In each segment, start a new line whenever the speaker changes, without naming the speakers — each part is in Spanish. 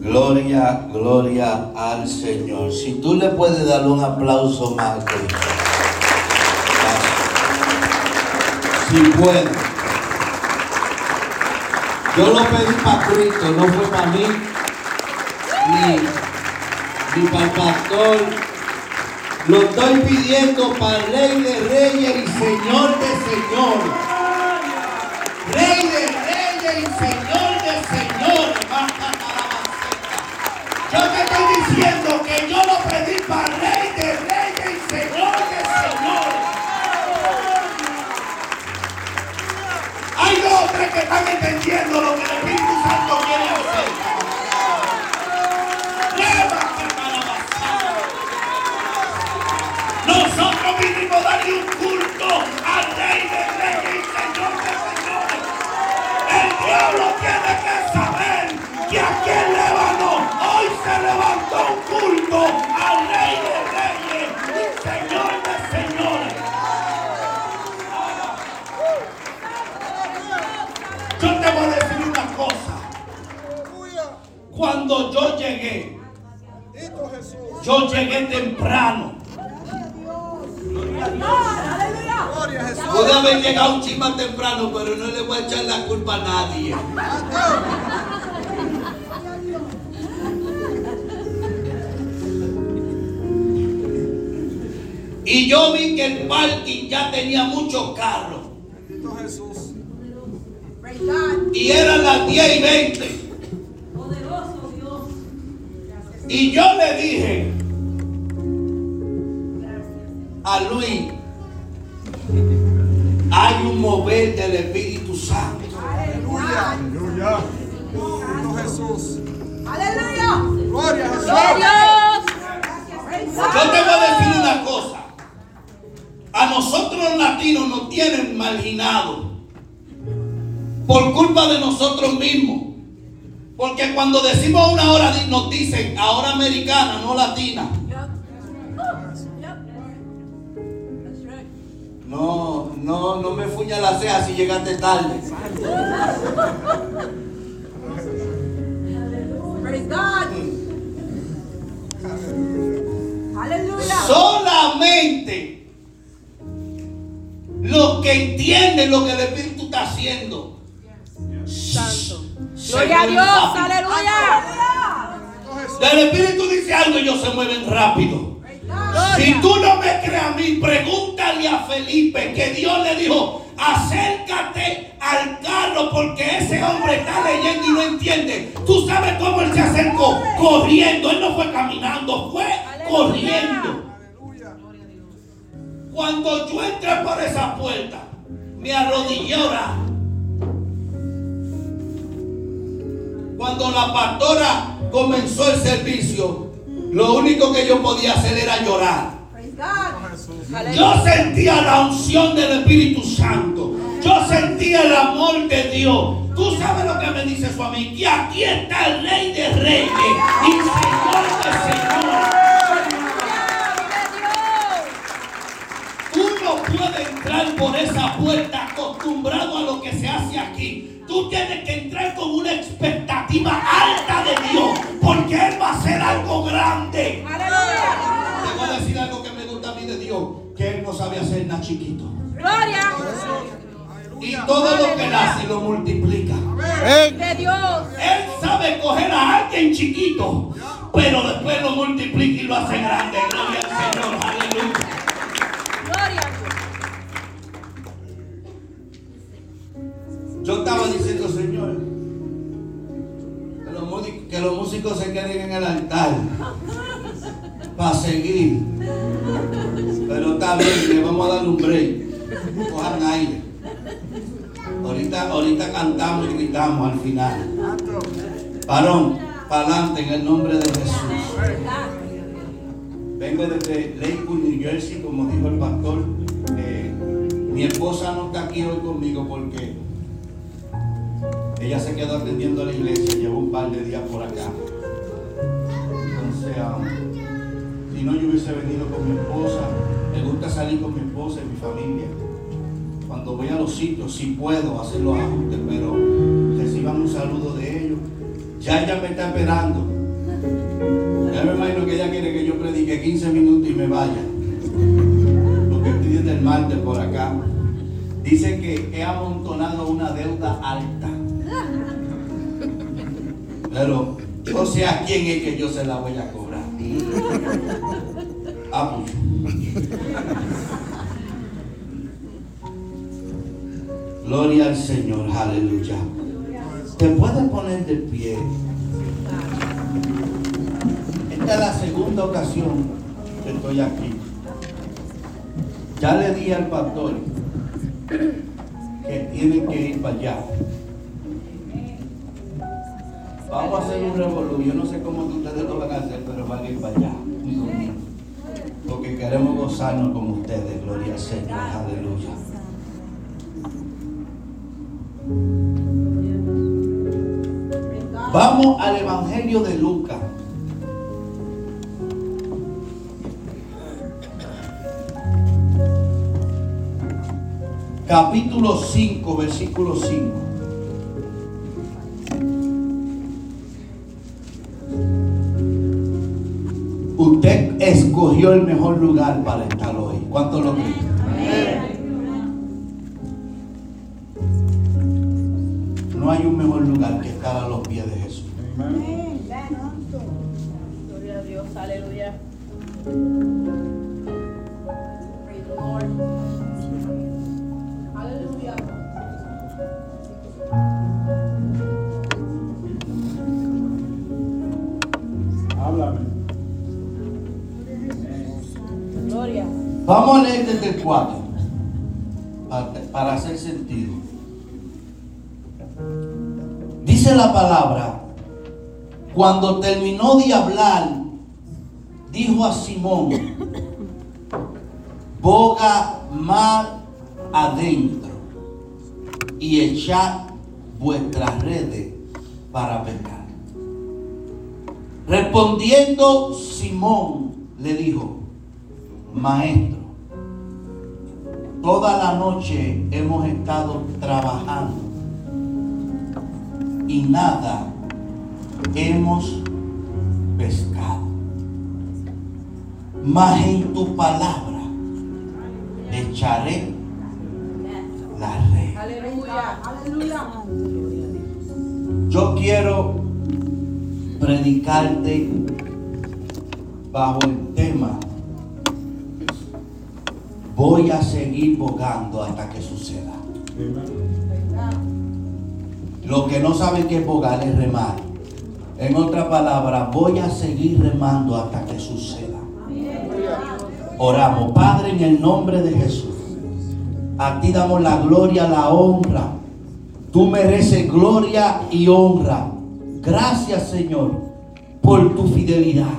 Gloria, gloria al Señor. Si tú le puedes dar un aplauso más, si puedes. Yo lo pedí para Cristo, no fue para mí, ni, ni para el pastor. Lo estoy pidiendo para el Rey de Reyes y Señor de Señores. Rey de Reyes y Señor de Señores. Yo te estoy diciendo que yo lo pedí para Rey de Reyes y Señor de Señores. Hay dos o tres que están entendiendo lo que el Espíritu Santo quiere hacer. Nosotros vinimos a darle un culto al Rey de Reyes y Señor de Señores. El diablo tiene que saber que aquí en Lébano hoy se levantó un culto al Rey de Reyes Señor de Señores. Yo te voy a decir una cosa. Cuando yo llegué, yo llegué temprano. Pude haber llegado un chisme temprano, pero no le voy a echar la culpa a nadie. Y yo vi que el parking ya tenía muchos carros. Y eran las 10 y 20.
Poderoso Dios.
Y yo le dije a Luis, hay un mover del Espíritu Santo.
Aleluya. Cristo Jesús.
Aleluya.
Gloria a Jesús.
Dios.
Yo te voy a decir una cosa. A nosotros los latinos nos tienen marginados por culpa de nosotros mismos. Porque cuando decimos una hora nos dicen ahora americana, no latina. No, no, no me fuña la ceja si llegaste tarde.
Aleluya.
Solamente los que entienden lo que el Espíritu está haciendo.
Santo.
se
Gloria a Dios.
rápido.
Aleluya.
El Espíritu dice algo y ellos se mueven rápido. Si tú no me crees a mí, pregúntale a Felipe que Dios le dijo, acércate al carro porque ese hombre está leyendo y no entiende. Tú sabes cómo él se acercó, corriendo. Él no fue caminando, fue corriendo. Cuando yo entré por esa puerta, me arrodillé a orar. Cuando la pastora comenzó el servicio, lo único que yo podía hacer era llorar. Yo sentía la unción del Espíritu Santo. Yo sentía el amor de Dios. Tú sabes lo que me dice eso a mí. Que aquí está el Rey de Reyes y Señor de Señores. Tú no puedes entrar por esa puerta acostumbrado a lo que se hace aquí. Tú tienes que entrar con una expectativa alta de Dios. Porque Él va a hacer algo grande. Te voy a decir algo que me gusta a mí de Dios. Que Él no sabe hacer nada chiquito.
Gloria.
Y todo lo que nace lo multiplica.
De Dios.
Él sabe coger a alguien chiquito. Pero después lo multiplica y lo hace grande. Gloria al Señor. Yo estaba diciendo, Señor, que los, músicos, se queden en el altar para seguir. Pero está bien, le vamos a dar un break. Cojan aire. Ahorita, ahorita cantamos y gritamos al final. Varón, para adelante en el nombre de Jesús. Vengo desde Lakewood, New Jersey, como dijo el pastor. Eh, mi esposa no está aquí hoy conmigo porque ella se quedó atendiendo a la iglesia, llevó un par de días por acá. Entonces, um, si no, yo hubiese venido con mi esposa. Me gusta salir con mi esposa y mi familia. Cuando voy a los sitios, sí puedo hacer los ajustes, pero reciban un saludo de ellos. Ya ella me está esperando. Ya me imagino que ella quiere que yo predique 15 minutos y me vaya. Porque estoy desde el martes por acá. Dice que he amontonado una deuda alta. Pero yo sé a quién es que yo se la voy a cobrar. Ah, pues. Gloria al Señor, aleluya. Te puedes poner de pie. Esta es la segunda ocasión que estoy aquí. Ya le di al pastor que tiene que ir para allá. Vamos a hacer un revolú. Yo no sé cómo ustedes lo van a hacer, pero van a ir para allá. Porque queremos gozarnos con ustedes. Gloria al Señor. Aleluya. Vamos al Evangelio de Lucas. Capítulo 5, versículo 5. Usted escogió el mejor lugar para estar hoy. ¿Cuánto lo creen? No hay un mejor lugar que estar a los pies de Jesús.
Gloria a Dios. Aleluya.
Vamos a leer desde el 4 para, hacer sentido. Dice la palabra, cuando terminó de hablar, dijo a Simón, boga mar adentro y echad vuestras redes para pescar. Respondiendo Simón le dijo, Maestro, toda la noche hemos estado trabajando y nada hemos pescado. Mas en tu palabra echaré la red.
Aleluya.
Yo quiero predicarte bajo el tema voy a seguir bogando hasta que suceda. Los que no saben qué es bogar es remar. En otra palabra, voy a seguir remando hasta que suceda. Oramos, Padre, en el nombre de Jesús. A ti damos la gloria, la honra. Tú mereces gloria y honra. Gracias, Señor, por tu fidelidad,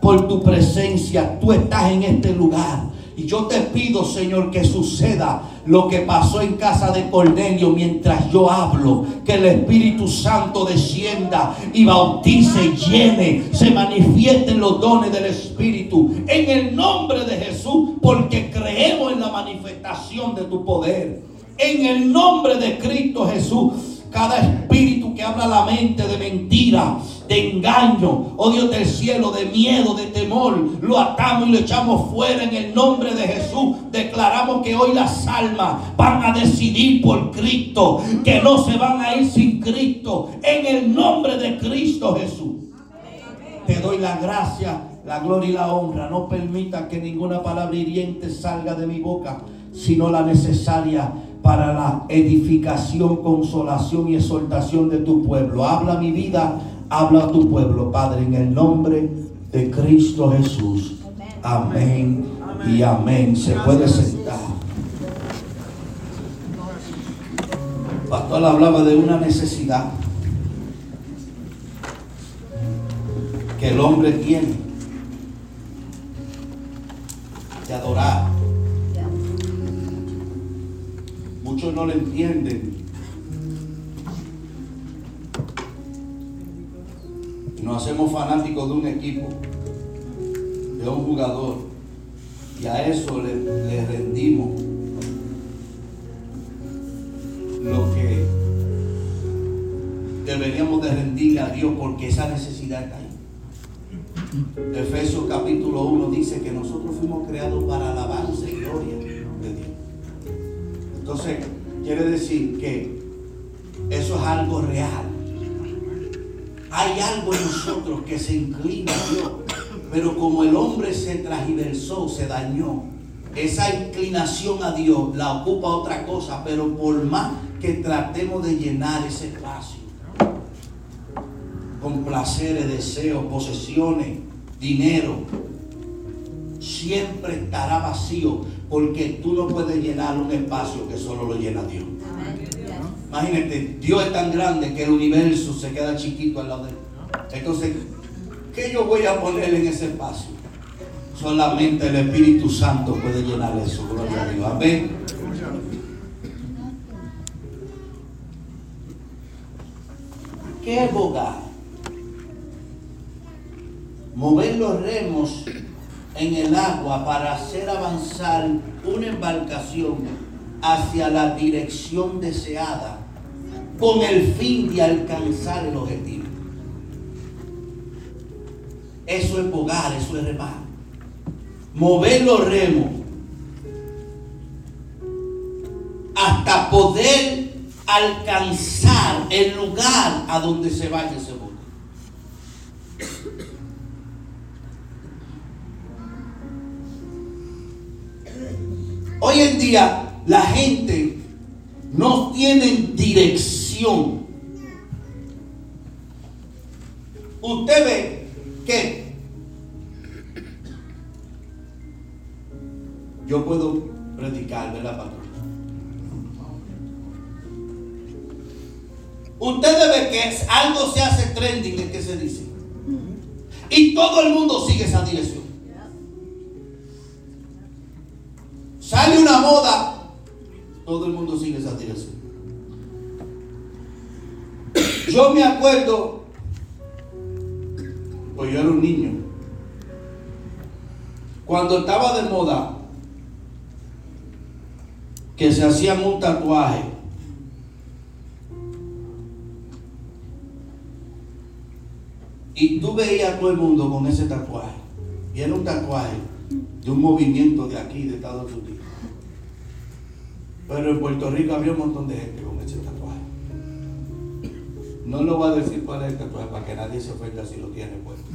por tu presencia. Tú estás en este lugar. Y yo te pido, Señor, que suceda lo que pasó en casa de Cornelio mientras yo hablo. Que el Espíritu Santo descienda y bautice, llene, se manifiesten los dones del Espíritu. En el nombre de Jesús, porque creemos en la manifestación de tu poder. En el nombre de Cristo Jesús. Cada espíritu que habla la mente de mentira, de engaño, oh Dios del cielo, de miedo, de temor, lo atamos y lo echamos fuera en el nombre de Jesús. Declaramos que hoy las almas van a decidir por Cristo, que no se van a ir sin Cristo, en el nombre de Cristo Jesús. Te doy la gracia, la gloria y la honra. No permita que ninguna palabra hiriente salga de mi boca, sino la necesaria para la edificación, consolación y exhortación de tu pueblo. Habla mi vida, habla a tu pueblo, Padre, en el nombre de Cristo Jesús. Amén y amén. Se puede sentar. Pastor hablaba de una necesidad que el hombre tiene de adorar. Muchos no lo entienden. Nos hacemos fanáticos de un equipo, de un jugador. Y a eso le, rendimos lo que deberíamos de rendirle a Dios porque esa necesidad está ahí. Efesios capítulo 1 dice que nosotros fuimos creados para alabanza y gloria de Dios. Entonces, quiere decir que eso es algo real. Hay algo en nosotros que se inclina a Dios, pero como el hombre se transversó, se dañó, esa inclinación a Dios la ocupa otra cosa, pero por más que tratemos de llenar ese espacio con placeres, deseos, posesiones, dinero, siempre estará vacío porque tú no puedes llenar un espacio que solo lo llena Dios. Imagínate, Dios es tan grande que el universo se queda chiquito al lado de él. Entonces, ¿qué yo voy a poner en ese espacio? Solamente el Espíritu Santo puede llenar eso. Gloria a Dios. Amén. ¿Qué es bogar? Mover los remos en el agua para hacer avanzar una embarcación hacia la dirección deseada con el fin de alcanzar el objetivo. Eso es bogar, eso es remar. Mover los remos hasta poder alcanzar el lugar a donde se vaya ese bote. Hoy en día la gente no tiene dirección. Usted ve que yo puedo predicar, ¿verdad, patrón? Usted ve que algo se hace trending, ¿en qué se dice? Y todo el mundo sigue esa dirección. Sale una moda, todo el mundo sigue esa dirección. Yo me acuerdo, pues yo era un niño, cuando estaba de moda, que se hacían un tatuaje. Y tú veías a todo el mundo con ese tatuaje. Y era un tatuaje de un movimiento de aquí, de Estados Unidos. Pero en Puerto Rico había un montón de gente con ese tatuaje. No lo voy a decir cuál es el tatuaje para que nadie se ofenda si lo tiene puesto.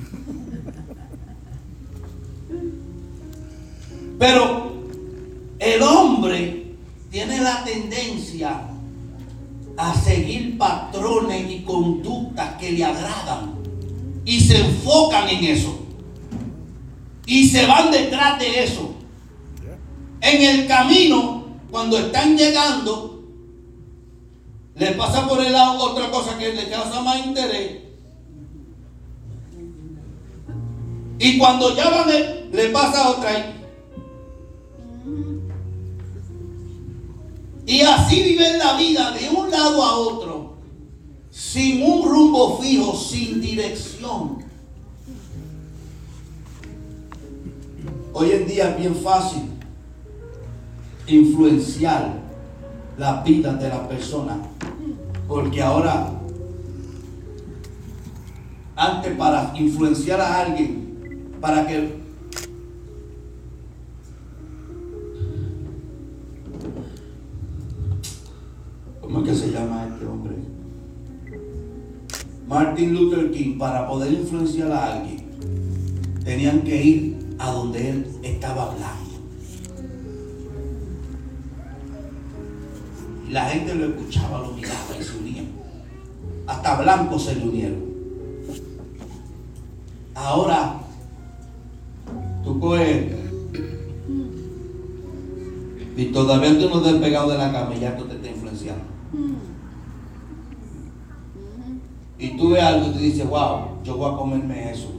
Pero el hombre tiene la tendencia a seguir patrones y conductas que le agradan y se enfocan en eso y se van detrás de eso. En el camino, cuando están llegando, le pasa por el lado otra cosa que le causa más interés. Y cuando ya van, le pasa otra. Y así viven la vida de un lado a otro, sin un rumbo fijo, sin dirección. Hoy en día es bien fácil influenciar la vida de la persona, porque ahora, antes para influenciar a alguien, para que ¿Cómo es que se llama este hombre? Martin Luther King, para poder influenciar a alguien, tenían que ir a donde él estaba hablando. La gente lo escuchaba, lo miraba y se unían. Hasta blancos se le unieron. Ahora, tú coges y todavía tú no te has pegado de la cama y ya tú te estás influenciando. Y tú ves algo y te dices, wow, yo voy a comerme eso.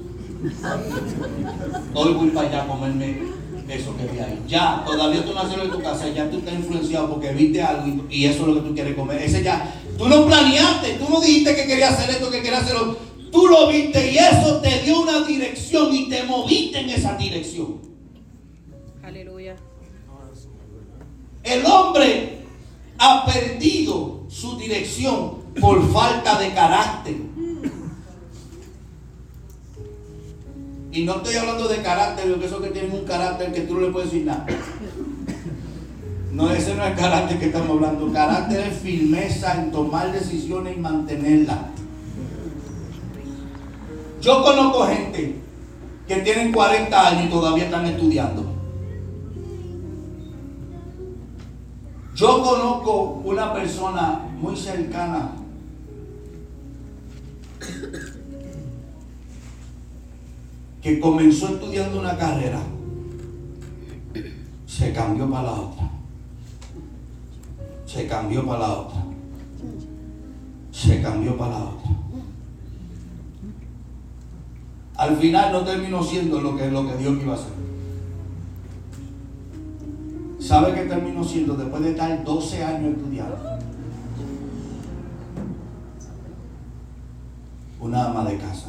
Hoy voy para allá a comerme eso que vi ahí. Ya, todavía tú no haces en tu casa, ya tú estás influenciado porque viste algo y, y eso es lo que tú quieres comer. Ese ya, tú no planeaste, tú no dijiste que querías hacer esto, que querías hacerlo. Tú lo viste y eso te dio una dirección y te moviste en esa dirección.
Aleluya.
El hombre ha perdido su dirección por falta de carácter. Y no estoy hablando de carácter, porque eso que tienen un carácter que tú no le puedes decir nada. No, ese no es el carácter que estamos hablando. Carácter es firmeza en tomar decisiones y mantenerlas. Yo conozco gente que tienen 40 años y todavía están estudiando. Yo conozco una persona muy cercana que comenzó estudiando una carrera, se cambió para la otra, se cambió para la otra, se cambió para la otra. Al final no terminó siendo lo que, lo que Dios iba a hacer. ¿Sabe qué terminó siendo después de estar 12 años estudiando? Una ama de casa.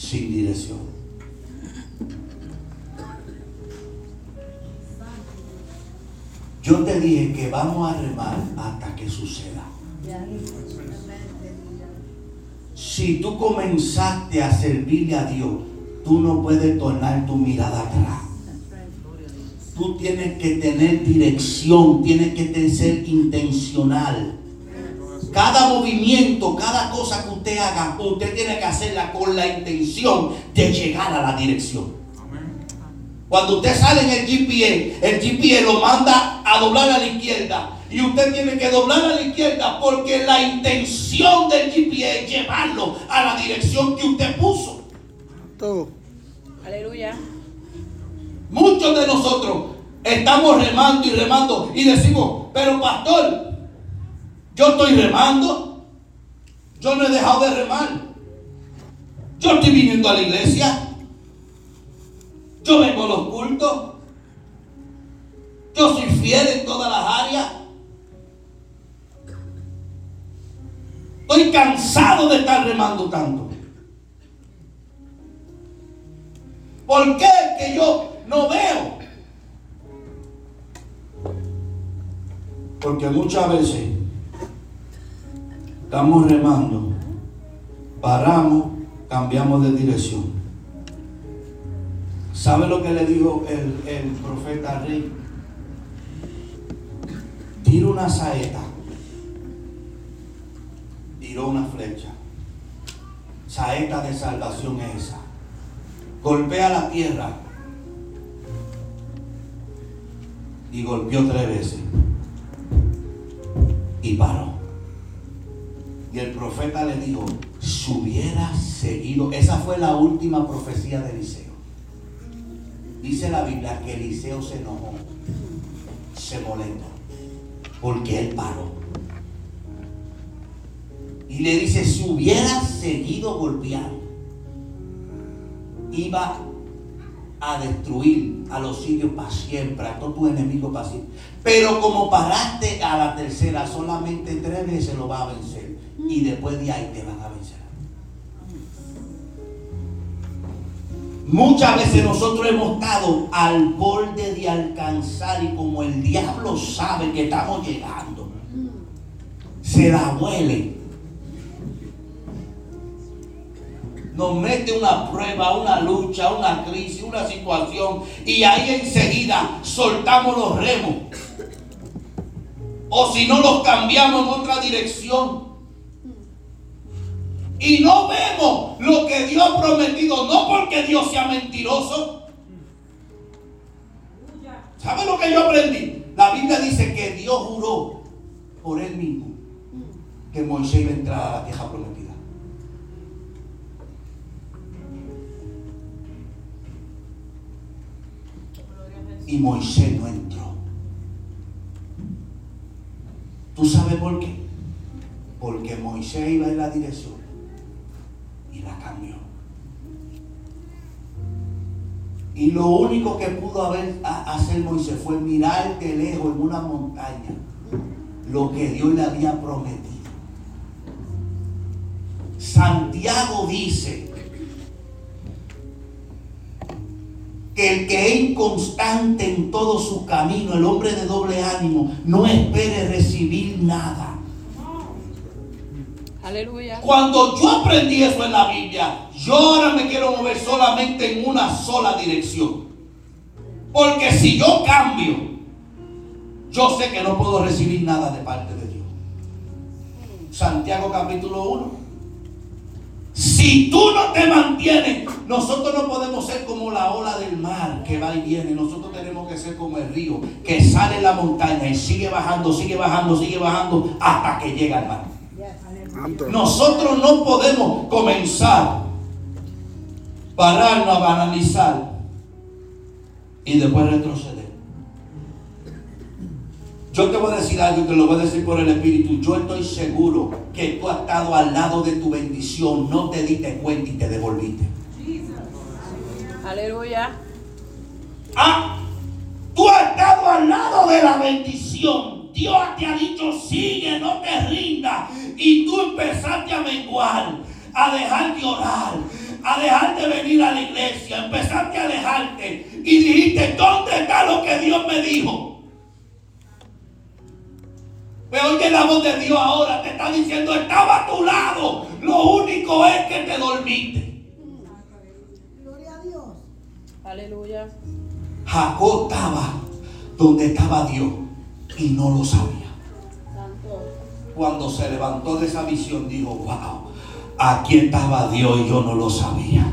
Sin dirección. Yo te dije que vamos a remar hasta que suceda. Si tú comenzaste a servirle a Dios, tú no puedes tornar tu mirada atrás. Tú tienes que tener dirección, tienes que ser intencional. Cada movimiento, cada cosa que usted haga, usted tiene que hacerla con la intención de llegar a la dirección. Cuando usted sale en el GPS, el GPS lo manda a doblar a la izquierda. Y usted tiene que doblar a la izquierda porque la intención del GPS es llevarlo a la dirección que usted puso.
Aleluya.
Muchos de nosotros estamos remando y remando y decimos, pero pastor, yo estoy remando, yo no he dejado de remar, yo estoy viniendo a la iglesia, yo vengo a los cultos, yo soy fiel en todas las áreas. Estoy cansado de estar remando tanto. ¿Por qué que yo no veo? Porque muchas veces estamos remando, paramos, cambiamos de dirección. ¿Sabe lo que le dijo el, profeta Rey? Tira una saeta, tiró una flecha. Saeta de salvación es esa golpea la tierra y golpeó tres veces y paró. Y el profeta le dijo, si hubiera seguido, esa fue la última profecía de Eliseo. Dice la Biblia que Eliseo se enojó, se molestó, porque él paró. Y le dice, si hubiera seguido golpeando, iba a destruir a los sitios para siempre, a todos tus enemigos para siempre. Pero como paraste a la tercera, solamente tres veces lo va a vencer. Y después de ahí te van a vencer. Muchas veces nosotros hemos estado al borde de alcanzar y como el diablo sabe que estamos llegando, se la huele nos mete una prueba, una lucha, una crisis, una situación y ahí enseguida soltamos los remos. O si no los cambiamos en otra dirección. Y no vemos lo que Dios ha prometido, no porque Dios sea mentiroso. ¿Sabe lo que yo aprendí? La Biblia dice que Dios juró por él mismo que Moisés iba a entrar a la tierra prometida. y Moisés no entró. ¿Tú sabes por qué? Porque Moisés iba en la dirección y la cambió. Y lo único que pudo haber, hacer Moisés fue mirar de lejos en una montaña lo que Dios le había prometido. Santiago dice que el que es inconstante en todo su camino, el hombre de doble ánimo, no espere recibir nada.
Aleluya.
Cuando yo aprendí eso en la Biblia, yo ahora me quiero mover solamente en una sola dirección. Porque si yo cambio, yo sé que no puedo recibir nada de parte de Dios. Santiago capítulo 1. Si tú no te mantienes, nosotros no podemos ser como la ola del mar que va y viene. Nosotros tenemos que ser como el río que sale en la montaña y sigue bajando, sigue bajando, sigue bajando hasta que llega al mar. Nosotros no podemos comenzar, pararnos a banalizar y después retroceder. Yo te voy a decir algo y te lo voy a decir por el Espíritu. Yo estoy seguro que tú has estado al lado de tu bendición, no te diste cuenta y te devolviste.
Aleluya.
Ah, tú has estado al lado de la bendición. Dios te ha dicho, sigue, no te rindas. Y tú empezaste a menguar, a dejar de orar, a dejar de venir a la iglesia. Empezaste a alejarte y dijiste, ¿dónde está lo que Dios me dijo? Pero oye la voz de Dios ahora, te está diciendo, estaba a tu lado. Lo único es que te dormiste.
Gloria a Dios.
Aleluya.
Jacob estaba donde estaba Dios y no lo sabía. Cuando se levantó de esa visión, dijo, wow, aquí estaba Dios y yo no lo sabía.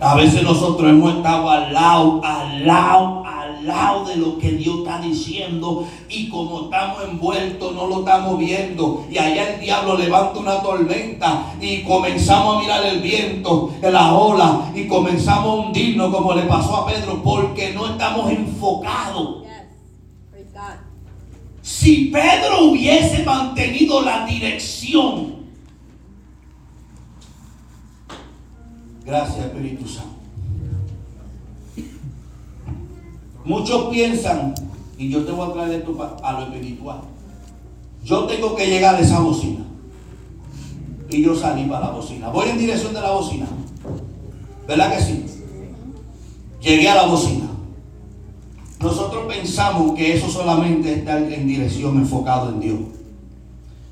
A veces nosotros hemos estado al lado, al lado, al lado de lo que Dios está diciendo y como estamos envueltos no lo estamos viendo y allá el diablo levanta una tormenta y comenzamos a mirar el viento, la ola y comenzamos a hundirnos como le pasó a Pedro porque no estamos enfocados. Si Pedro hubiese mantenido la dirección, gracias Espíritu Santo. Muchos piensan, y yo te voy a traer esto a lo espiritual. Yo tengo que llegar a esa bocina. Y yo salí para la bocina. Voy en dirección de la bocina. ¿Verdad que sí? Llegué a la bocina. Nosotros pensamos que eso solamente está en dirección enfocado en Dios.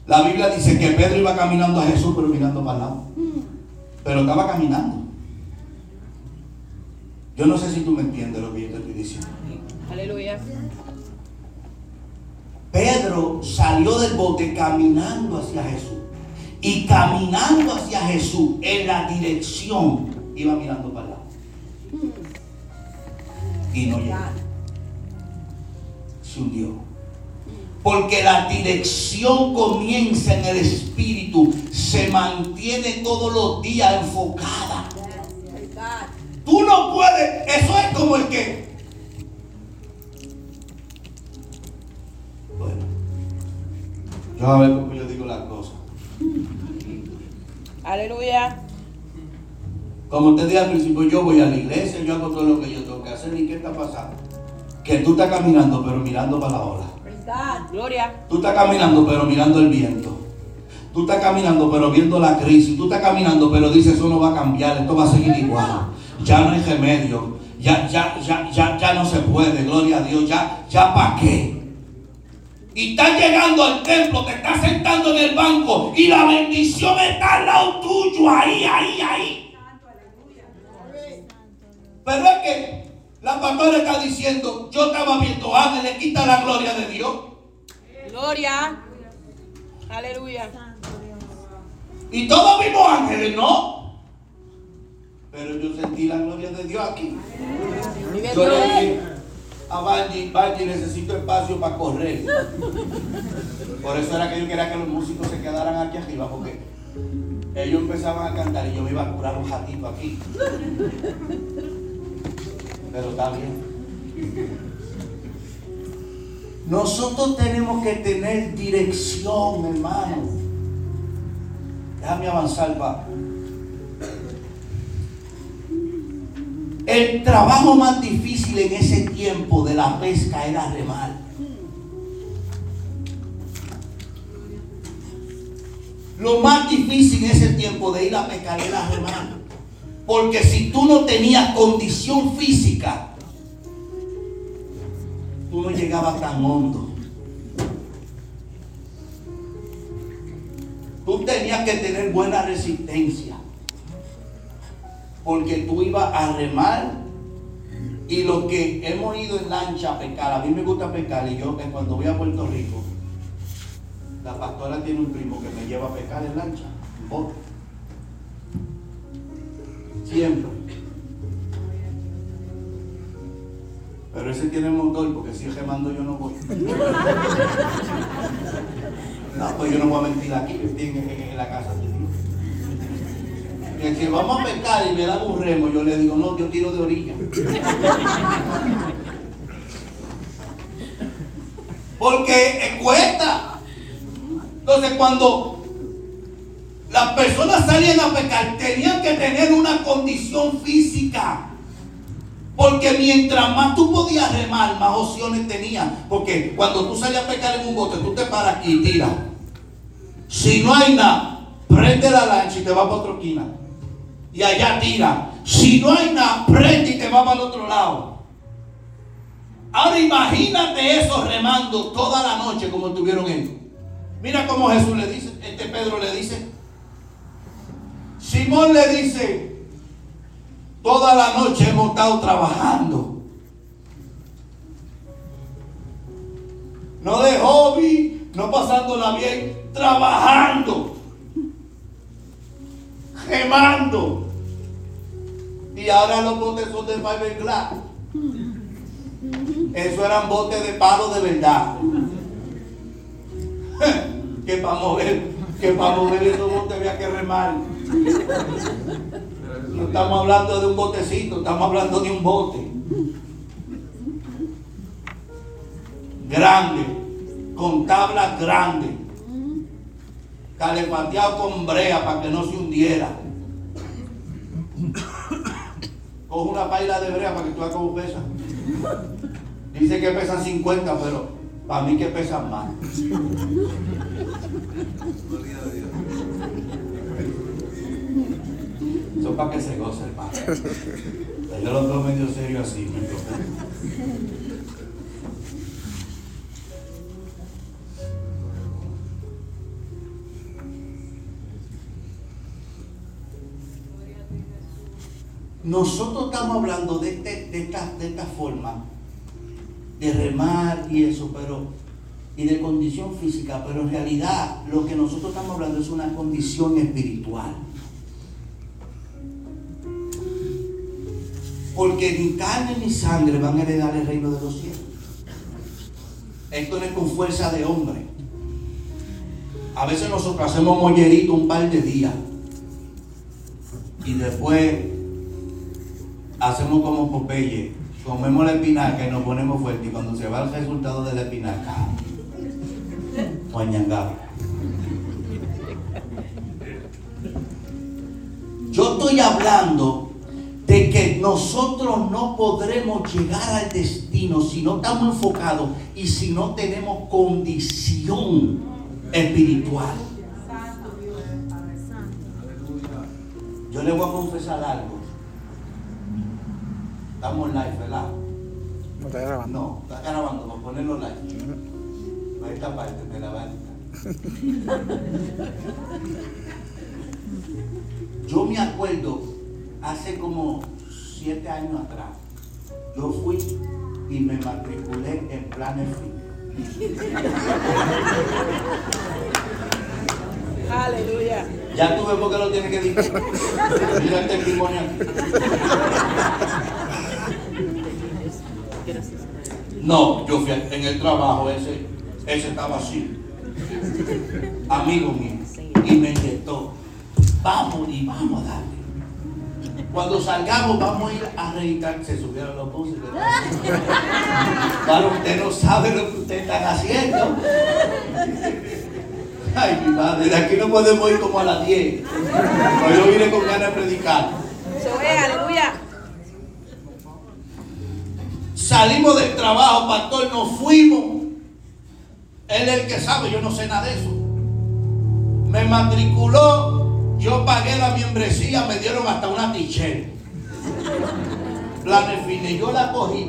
La Biblia dice que Pedro iba caminando a Jesús, pero mirando para el lado. Pero estaba caminando. Yo no sé si tú me entiendes lo que yo te estoy diciendo.
Aleluya.
Pedro salió del bote caminando hacia Jesús. Y caminando hacia Jesús en la dirección, iba mirando para el lado. Y no llegó. Se hundió. Porque la dirección comienza en el espíritu, se mantiene todos los días enfocada. Tú no puedes, eso es como el que. Bueno, yo a ver cómo yo digo las cosas.
Aleluya.
Como te dije al principio, yo voy a la iglesia, yo hago todo lo que yo tengo que hacer. ¿Y qué está pasando? Que tú estás caminando, pero mirando para la ola.
Gloria.
Tú estás caminando, pero mirando el viento. Tú estás caminando, pero viendo la crisis. Tú estás caminando, pero dices, eso no va a cambiar, esto va a seguir igual. Ya no hay remedio. Ya, ya, ya, ya, ya no se puede, gloria a Dios. Ya, ya para qué. Y estás llegando al templo, te estás sentando en el banco y la bendición está al lado tuyo, ahí, ahí, ahí. Pero es que la pastora está diciendo, yo estaba viendo ángeles, quita la gloria de Dios.
Gloria. Aleluya.
Y todos vimos ángeles, ¿no? Pero yo sentí la gloria de Dios aquí. Yo le dije a Banji, Banji, necesito espacio para correr. Por eso era que yo quería que los músicos se quedaran aquí arriba, porque ellos empezaban a cantar y yo me iba a curar un ratito aquí. Pero bien. Nosotros tenemos que tener dirección, hermano. Déjame avanzar, pa. El trabajo más difícil en ese tiempo de la pesca era remar. Lo más difícil en ese tiempo de ir a pescar era remar. Porque si tú no tenías condición física, tú no llegabas tan hondo. Tú tenías que tener buena resistencia. Porque tú ibas a remar. Y los que hemos ido en lancha a pescar, a mí me gusta pescar y yo que cuando voy a Puerto Rico, la pastora tiene un primo que me lleva a pescar en lancha, en bote. Siempre. Pero ese tiene motor porque si remando yo no voy. No, pues yo no voy a mentir aquí, en, en- la casa. Que si vamos a pescar y me dan un remo, yo le digo, no, yo tiro de orilla. Porque cuesta. Entonces cuando las personas salían a pescar, tenían que tener una condición física. Porque mientras más tú podías remar, más opciones tenías. Porque cuando tú salías a pescar en un bote, tú te paras aquí y tiras. Si no hay nada, prende la lancha y te vas para otra esquina. Y allá tira. Si no hay nada, prende y te vas para el otro lado. Ahora imagínate eso remando toda la noche como estuvieron ellos. Mira cómo Jesús le dice, este Pedro le dice. Simón le dice, toda la noche hemos estado trabajando. No de hobby, no pasándola bien, trabajando. Gemando. Y ahora los botes son de fiberglass. Eso eran botes de palo de verdad. que para mover, que para mover esos botes había que remar. No estamos hablando de un botecito, estamos hablando de un bote. Grande, con tablas grandes, calefateado con brea para que no se hundiera. Coge una paila de brea para que tú veas cómo pesa. Dice que pesan 50, pero para mí que pesan más. Para que se goce, hermano. Yo lo veo medio serio así. Nosotros estamos hablando de, este- de, esta, de esta forma, de remar y eso, pero, y de condición física, pero en realidad lo que nosotros estamos hablando es una condición espiritual. Porque ni carne ni sangre van a heredar el reino de los cielos. Esto no es con fuerza de hombre. A veces nosotros hacemos mollerito un par de días. Y después hacemos como Popeye. Comemos la espinaca y nos ponemos fuertes. Y cuando se va el resultado de la espinaca, guañangao. Yo estoy hablando de que nosotros no podremos llegar al destino si no estamos enfocados y si no tenemos condición espiritual. Yo le voy a confesar algo. Estamos live, ¿verdad?
No está grabando.
No, está grabando, para ponerlo live. Para esta parte me la va a. Yo me acuerdo hace como siete años atrás. Yo fui y me matriculé en Planet Fit.
Aleluya.
Ya tú ves por qué lo tienes que decir. Mira el testimonio aquí. No, yo fui en el trabajo, ese, ese estaba así. Amigo mío. Y me inyectó. Vamos y vamos a darle. Cuando salgamos vamos a ir a registrar. Se subieron los buses. Claro, usted no sabe lo que usted está haciendo. Ay, mi madre, de aquí no podemos ir como a las 10. Pero yo vine con ganas de predicar.
Aleluya.
Salimos del trabajo, pastor, nos fuimos. Él es el que sabe, yo no sé nada de eso. Me matriculó Yo pagué la membresía, me dieron hasta una t-shirt. Planes fines, yo la cogí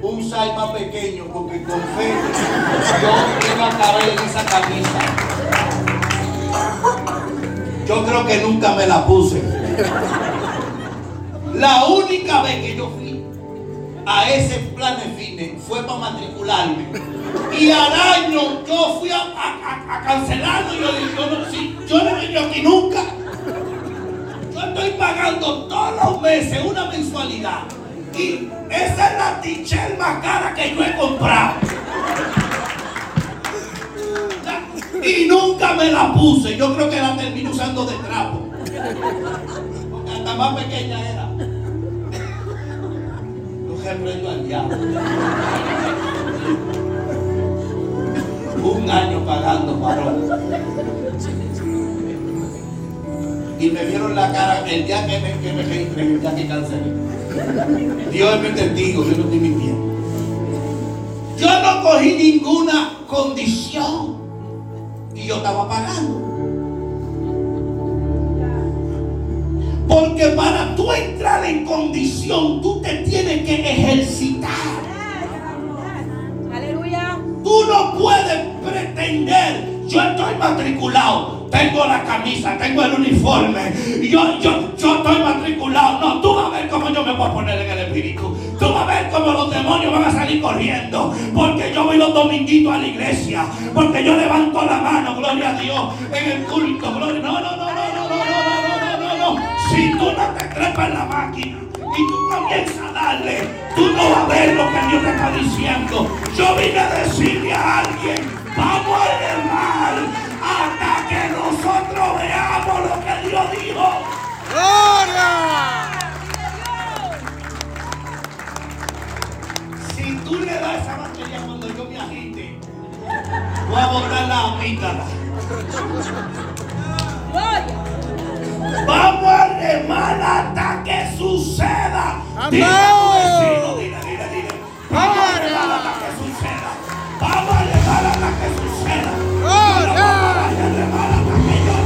un size más pequeño porque con fe yo iba a caber en esa camisa. Yo creo que nunca me la puse. La única vez que yo fui a ese planes fines fue para matricularme. Y al año yo fui a, a- a- a cancelarlo y yo dije, yo no, sí, yo no he aquí nunca. Yo estoy pagando todos los meses una mensualidad. Y esa es la t-shirt más cara que yo he comprado. Y nunca me la puse. Yo creo que la terminé usando de trapo. Porque hasta más pequeña era. Yo reprendo al diablo. Un año pagando parón. Y me vieron la cara el día que me, que me el día que cancelé. Dios mi testigo, yo no estoy mintiendo. Yo no cogí ninguna condición y yo estaba pagando. Porque para tú entrar en condición, tú te tienes que ejercitar. Tú no puedes pretender, yo estoy matriculado, tengo la camisa, tengo el uniforme, yo, yo, yo estoy matriculado. No, tú vas a ver cómo yo me voy a poner en el espíritu. Tú vas a ver cómo los demonios van a salir corriendo. Porque yo voy los dominguitos a la iglesia. Porque yo levanto la mano, gloria a Dios, en el culto. Gloria. No, no, no, no, no, no, no, no, no, no, no. Si tú no te trepas en la máquina y tú comienzas a darle, tú no vas a ver lo que Dios te está diciendo. Yo vine a decirle a alguien, vamos a elevar hasta que nosotros veamos lo que Dios dijo. Si tú le das esa batería cuando yo me agite, voy a botar la amígdala. Vamos a remar hasta que suceda. Dile a tu vecino, dile, dile, dile. Vamos a remar hasta que suceda. Vamos a remar hasta que suceda. No voy a remar hasta que. Yo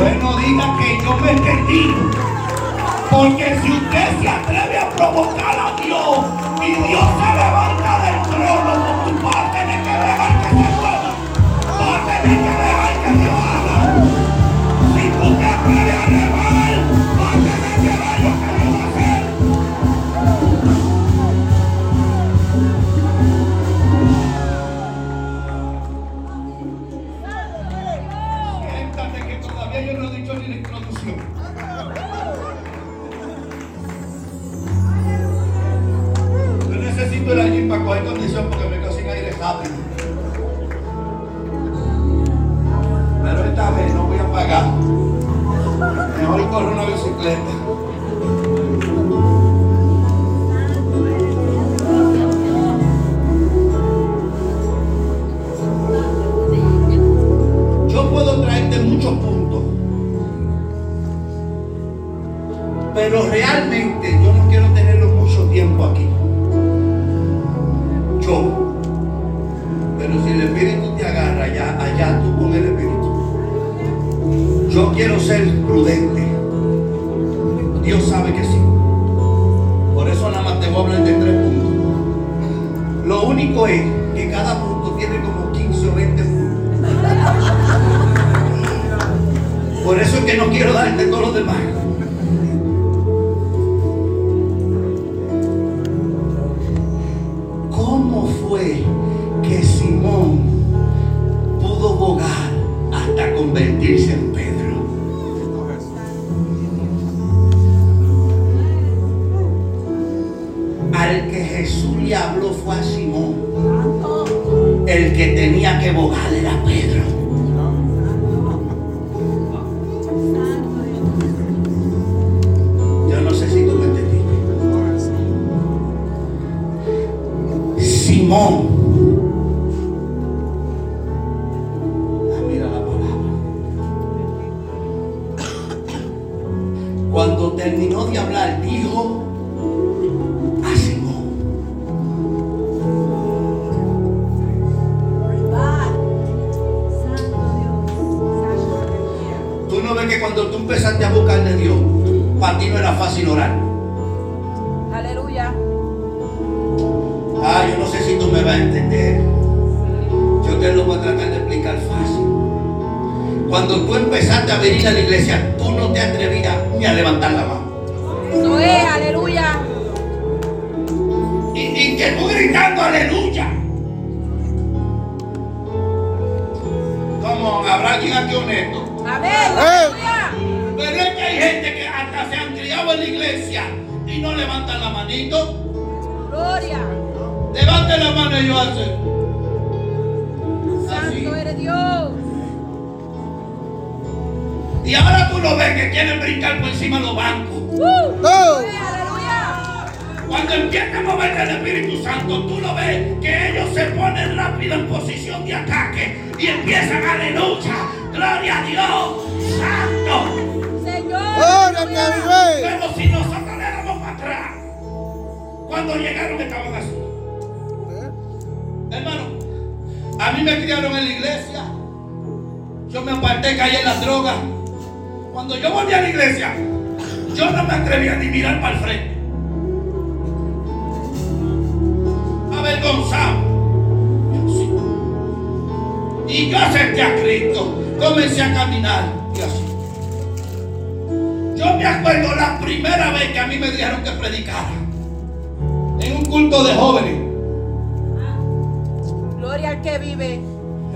después no diga que yo me entendí. Porque si usted se atreve a provocar a Dios y Dios se levanta del trono, tú vas a tener que dejar que se mueva. Vas a tener que dejar que Dios haga. Si tú te atreves Corro una bicicleta. Yo puedo traerte muchos puntos. Pero realmente ahora tú lo ves que quieren brincar por encima de los bancos.
Uh.
¡Oh!
Cuando empieza a mover el Espíritu Santo, tú lo ves que ellos se ponen rápido en posición de ataque y empiezan aleluya, gloria a Dios, santo.
Señor.
Pero si nosotros le damos para atrás, cuando llegaron estaban así. Hermano, a mí me criaron en la iglesia. Yo me aparté, caí en las drogas. Cuando yo volví a la iglesia, yo no me atrevía ni mirar para el frente. Avergonzado. Y yo acepté a Cristo. Comencé a caminar. Y así. Yo me acuerdo la primera vez que a mí me dijeron que predicara. En un culto de jóvenes.
Gloria al que vive.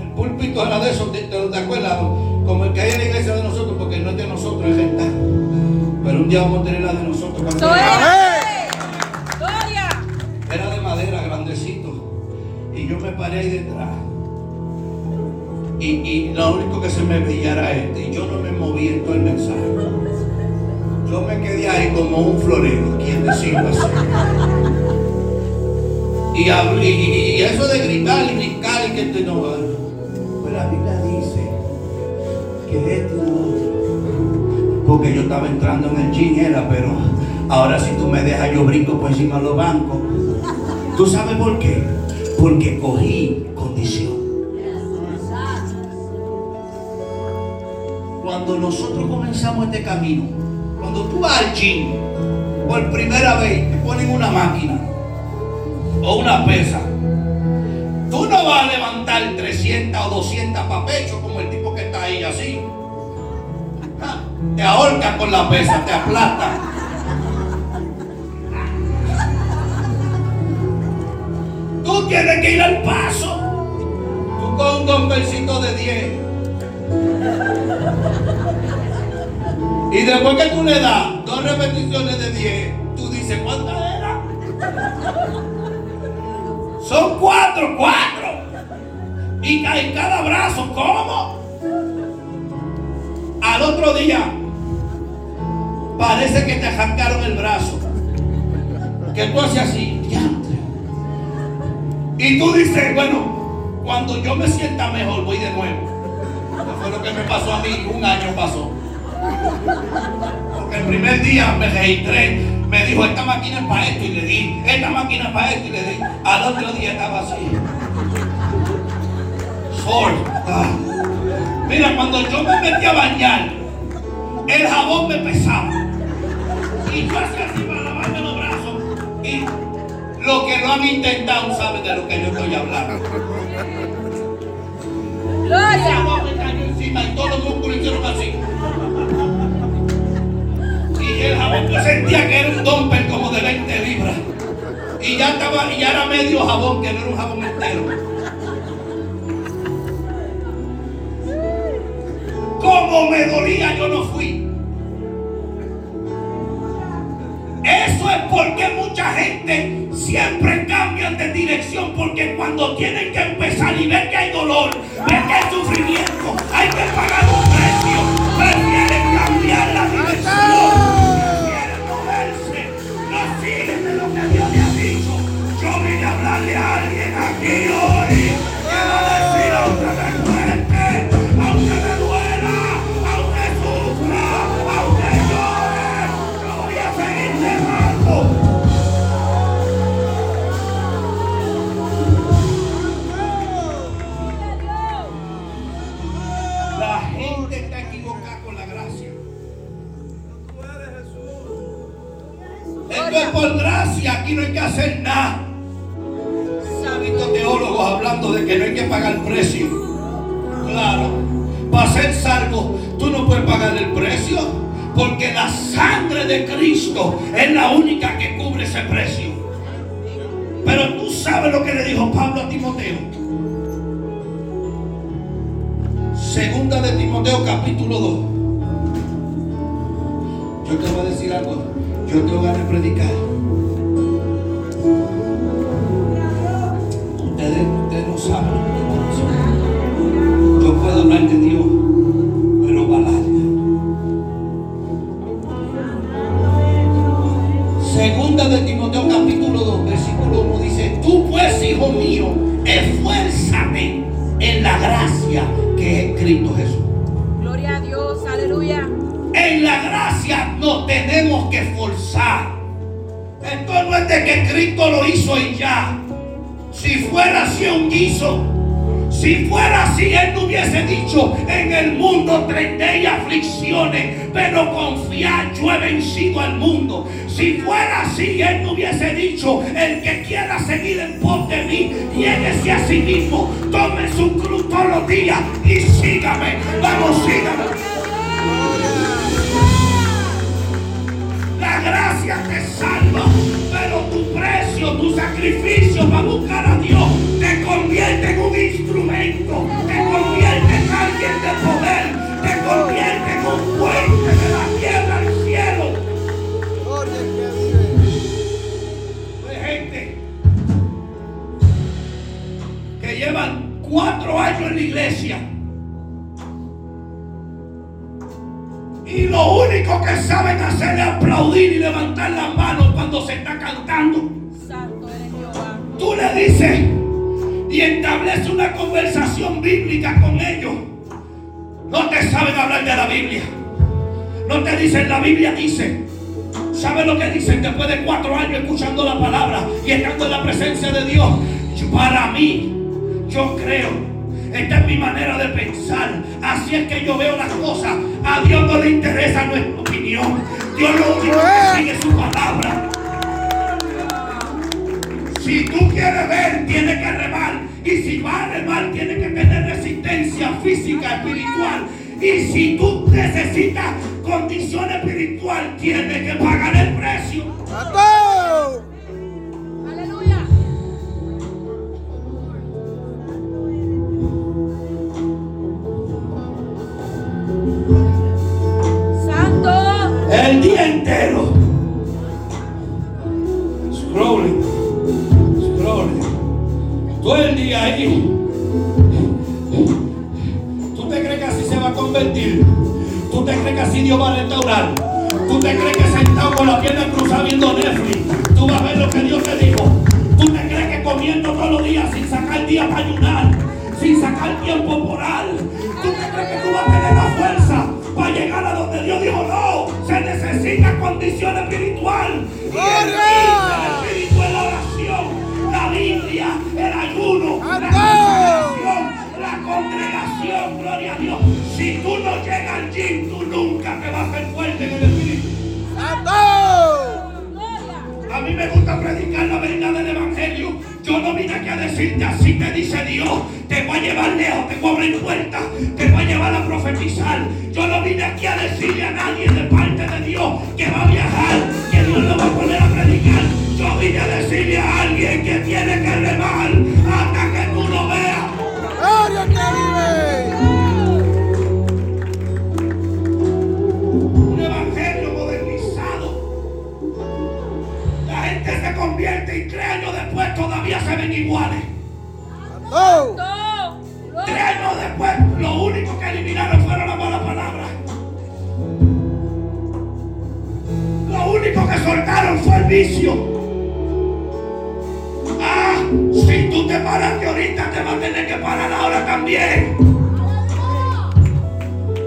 El púlpito era de esos, ¿te, te, te acuerdas? Como el que hay en la iglesia de nosotros, porque no es de nosotros, es gente. Pero un día vamos a tener la de nosotros.
Gloria.
Era de madera, grandecito. Y yo me paré ahí detrás. Y, y lo único que se me veía era este. Y yo no me moví en todo el mensaje. Yo me quedé ahí como un florero, quien decirlo así. Y, y- y- eso de gritar y brincar y que este no va. Pues la Biblia dice Porque yo estaba entrando en el gym, era, pero ahora si tú me dejas, yo brinco por encima de los bancos. ¿Tú sabes por qué? Porque cogí condición. Cuando nosotros comenzamos este camino, cuando tú vas al gym, por primera vez te ponen una máquina o una pesa. Tú no vas a levantar 300 o 200 para pecho como el tipo que está ahí así. Te ahorcan con la pesa, te aplastan. Tú tienes que ir al paso. Tú con un dumbbellcito de 10. Y después que tú le das dos repeticiones de 10, tú dices, ¿cuántas era? Son cuatro, cuatro. Y en cada brazo, ¿cómo? Al otro día, parece que te arrancaron el brazo. Que tú haces así. Y tú dices, bueno, cuando yo me sienta mejor, voy de nuevo. Eso fue lo que me pasó a mí, un año pasó. Porque el primer día me registré, me dijo, esta máquina es para esto y le di, esta máquina es para esto y le di. Al otro día estaba así. Sol. Mira, cuando yo me metí a bañar, el jabón me pesaba. Y yo hacía así para lavarme los brazos. Y lo que no han intentado saben de lo que yo estoy hablando. El
Gloria.
jabón me cayó encima y todos los músculos hicieron así. Y el jabón yo sentía que era un dumper como de 20 libras. Y ya estaba, y ya era medio jabón, que no era un jabón entero. Como me dolía, yo no fui. Eso es porque mucha gente siempre cambian de dirección porque cuando tienen que empezar y ver que hay dolor, ver que hay sufrimiento, hay que pagar un precio, prefieren cambiar la dirección, prefieren moverse, no siguen de lo que Dios le ha dicho. Yo vine a hablarle a alguien aquí hoy por gracia, aquí no hay que hacer nada. Visto teólogos hablando de que no hay que pagar precio. Claro, para ser salvo, tú no puedes pagar el precio, porque la sangre de Cristo es la única que cubre ese precio. Pero tú sabes lo que le dijo Pablo a Timoteo. Segunda de Timoteo capítulo 2. Yo te voy a decir algo. Yo te voy a predicar. Ustedes, ustedes no saben lo que. Yo puedo hablar de Dios, pero va larga. Segunda de Timoteo capítulo 2, versículo 1 dice, tú pues, hijo mío, esfuérzate en la gracia que es Cristo Jesús. Nos tenemos que esforzar. Esto no es de que Cristo lo hizo y ya. Si fuera así un guiso, si fuera así, Él no hubiese dicho, en el mundo tendréis aflicciones, pero confiad, yo he vencido al mundo. Si fuera así, Él no hubiese dicho, el que quiera seguir en pos de mí, lléguese a sí mismo, tome su cruz todos los días y sígame. Vamos, sígame. Te salva, pero tu precio, tu sacrificio para buscar a Dios te convierte en un instrumento, te convierte en alguien de poder, te convierte en un puente de la tierra al cielo. Hay gente que llevan cuatro años en la iglesia. Y lo único que saben hacer es aplaudir y levantar las manos cuando se está cantando.
Santo eres Jehová.
Tú le dices y establece una conversación bíblica con ellos. No te saben hablar de la Biblia. No te dicen la Biblia dice. ¿Sabe lo que dicen después de cuatro años escuchando la palabra y estando en la presencia de Dios? Para mí, yo creo. Esta es mi manera de pensar. Así es que yo veo las cosas. A Dios no le interesa nuestra opinión. Dios lo único que sigue es su palabra. Si tú quieres ver, tienes que remar. Y si va a remar, tienes que tener resistencia física, espiritual. Y si tú necesitas condición espiritual, tienes que pagar el precio. Así Dios va a restaurar? ¿Tú te crees que sentado con la pierna cruzada viendo Netflix? Tú vas a ver lo que Dios te dijo. ¿Tú te crees que comiendo todos los días sin sacar día para ayunar? Sin sacar tiempo orar? ¿Tú te crees que tú vas a tener la fuerza para llegar a donde Dios dijo no? Se necesita condición espiritual. Y el espíritu es la oración, la Biblia, el ayuno, la consagración, la congregación, gloria a Dios. Si tú no llegas al gym, tú nunca te vas a ser fuerte en el espíritu. A mí me gusta predicar la verdad del Evangelio. Yo no vine aquí a decirte así te dice Dios. Te voy a llevar lejos, te voy a abrir puertas, te voy a llevar a profetizar. Yo no vine aquí a decirle a nadie de parte de Dios que va a viajar, que Dios lo va a poner a predicar. Yo vine a decirle a alguien que tiene que remar hasta y tres años después todavía se ven iguales.
¡Oh!
Tres años después lo único que eliminaron fueron las malas palabras. Lo único que soltaron fue el vicio. Ah, si tú te paraste ahorita, te vas a tener que parar ahora también.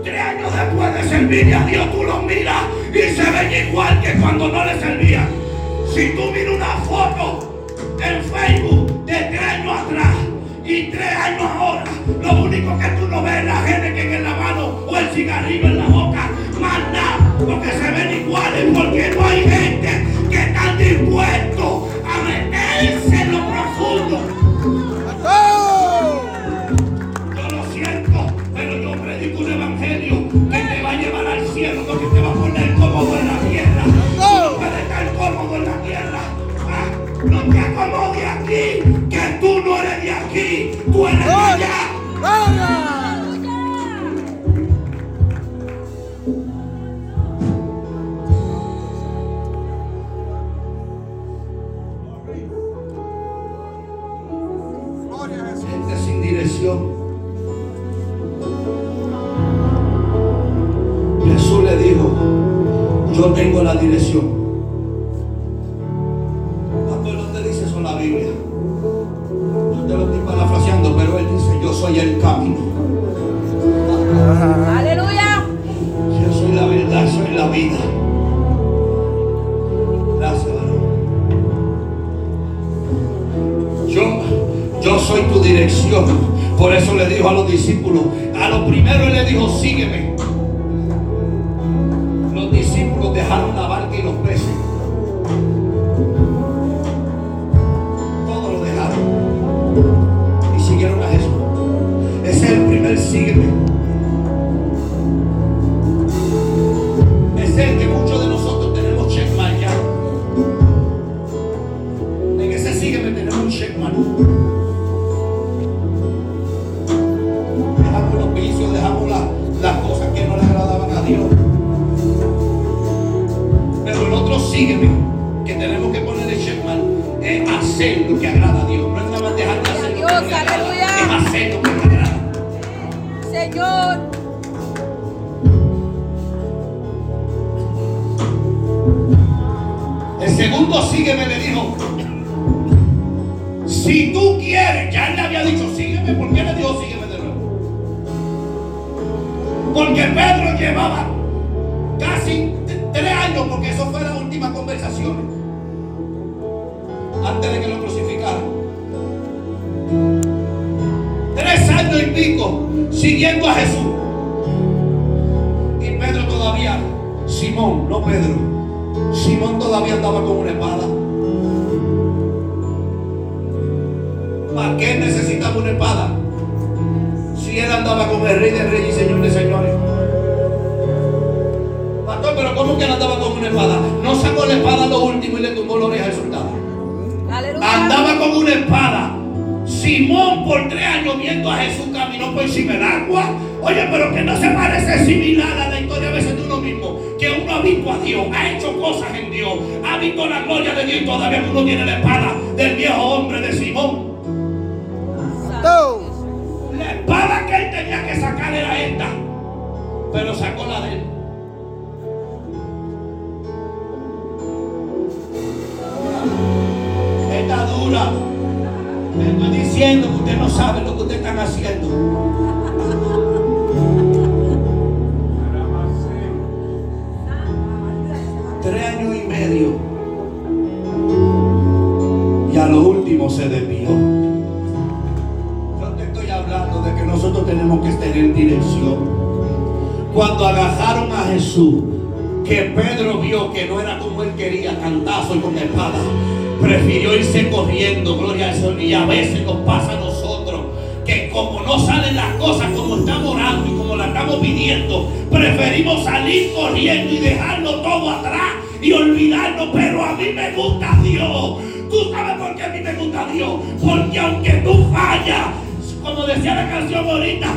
Tres años después de servirle a Dios, tú los miras y se ven igual que cuando no le servían. Si tuviera una foto en Facebook de tres años atrás y tres años ahora, lo único que tú no ves es la gente que en la mano o el cigarrillo en la boca manda porque se ven iguales, porque no hay gente que está dispuesto a meterse en lo profundo. te coloque aquí, que tú no eres de aquí, tú eres de allá.
¡Gloria!
Sin dirección. Jesús le dijo, yo tengo la dirección. pidiendo. Preferimos salir corriendo y dejarlo todo atrás y olvidarnos. Pero a mí me gusta Dios. Tú sabes por qué a mí me gusta Dios. Porque aunque tú fallas, como decía la canción ahorita,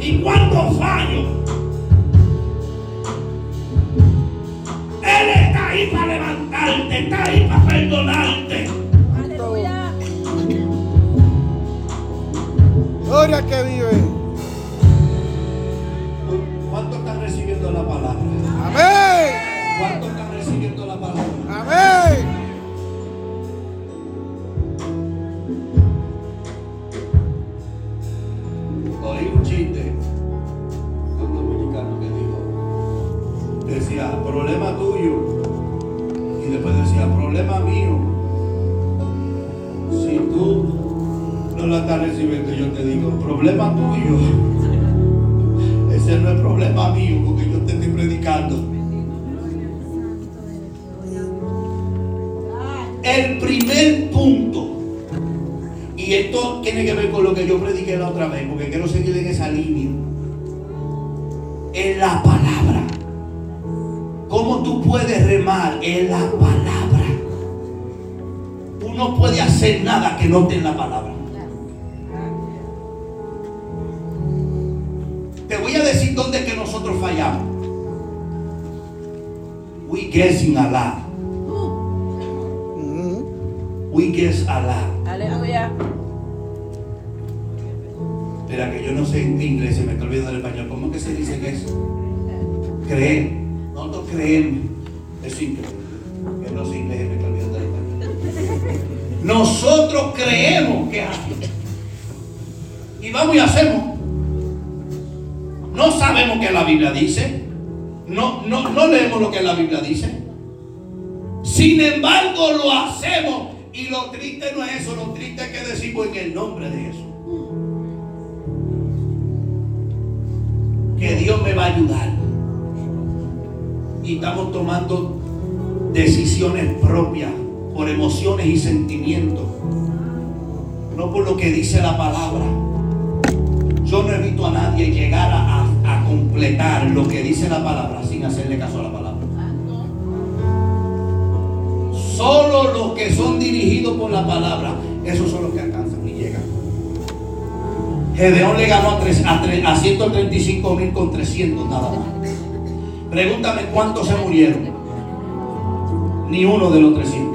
y cuando fallo, Él está ahí para levantarte, está ahí para perdonarte.
Aleluya. Gloria que vive.
¿Cuántos están recibiendo la palabra?
Amén.
Oí un chiste de un dominicano que dijo, decía, problema tuyo. Y después decía, problema mío. Si tú no la estás recibiendo, yo te digo, problema tuyo. Tiene que ver con lo que yo prediqué la otra vez, porque quiero seguir en esa línea. En la palabra. ¿Cómo tú puedes remar en la palabra? Tú no puedes hacer nada que no en la palabra. Te voy a decir dónde es que nosotros fallamos. We guessing a lot.
Ujú.
We guess a lot.
Aleluya.
Que yo no sé en inglés, se me está olvidando el español. ¿Cómo que se dice que es? Creer. Nosotros creemos. Es increíble. Que no sé inglés, me está olvidando el español. Nosotros creemos que así. Y vamos y hacemos. No sabemos qué la Biblia dice. No, no, no leemos lo que la Biblia dice. Sin embargo, lo hacemos. Y lo triste no es eso, lo triste es que decimos en el nombre de Jesús. Que Dios me va a ayudar. Y estamos tomando decisiones propias por emociones y sentimientos. No por lo que dice la palabra. Yo no he visto a nadie llegar a, a- completar lo que dice la palabra sin hacerle caso a la palabra. Solo los que son dirigidos por la palabra, esos son los que alcanzan. Gedeón le ganó a, tres- a, tre- a 135 mil con 300 nada más. Pregúntame cuántos se murieron. Ni uno de los 300.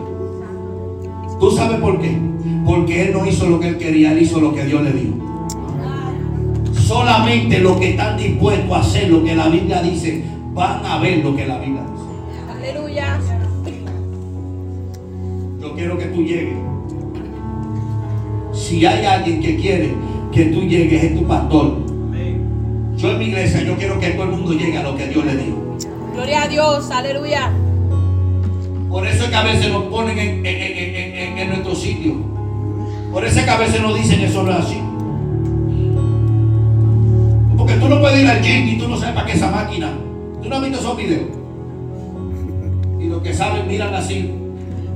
¿Tú sabes por qué? Porque él no hizo lo que él quería, él hizo lo que Dios le dijo. Solamente los que están dispuestos a hacer lo que la Biblia dice van a ver lo que la Biblia dice.
Aleluya.
Yo quiero que tú llegues. Si hay alguien que quiere que tú llegues, es tu pastor. Yo en mi iglesia, yo quiero que todo el mundo llegue a lo que Dios le dijo.
Gloria a Dios. Aleluya.
Por eso es que a veces nos ponen en, en- en- en- en- en nuestro sitio. Por eso es que a veces nos dicen eso no es así. Porque tú no puedes ir al gym y tú no sabes para qué esa máquina. Tú no has visto esos videos. Y los que saben miran así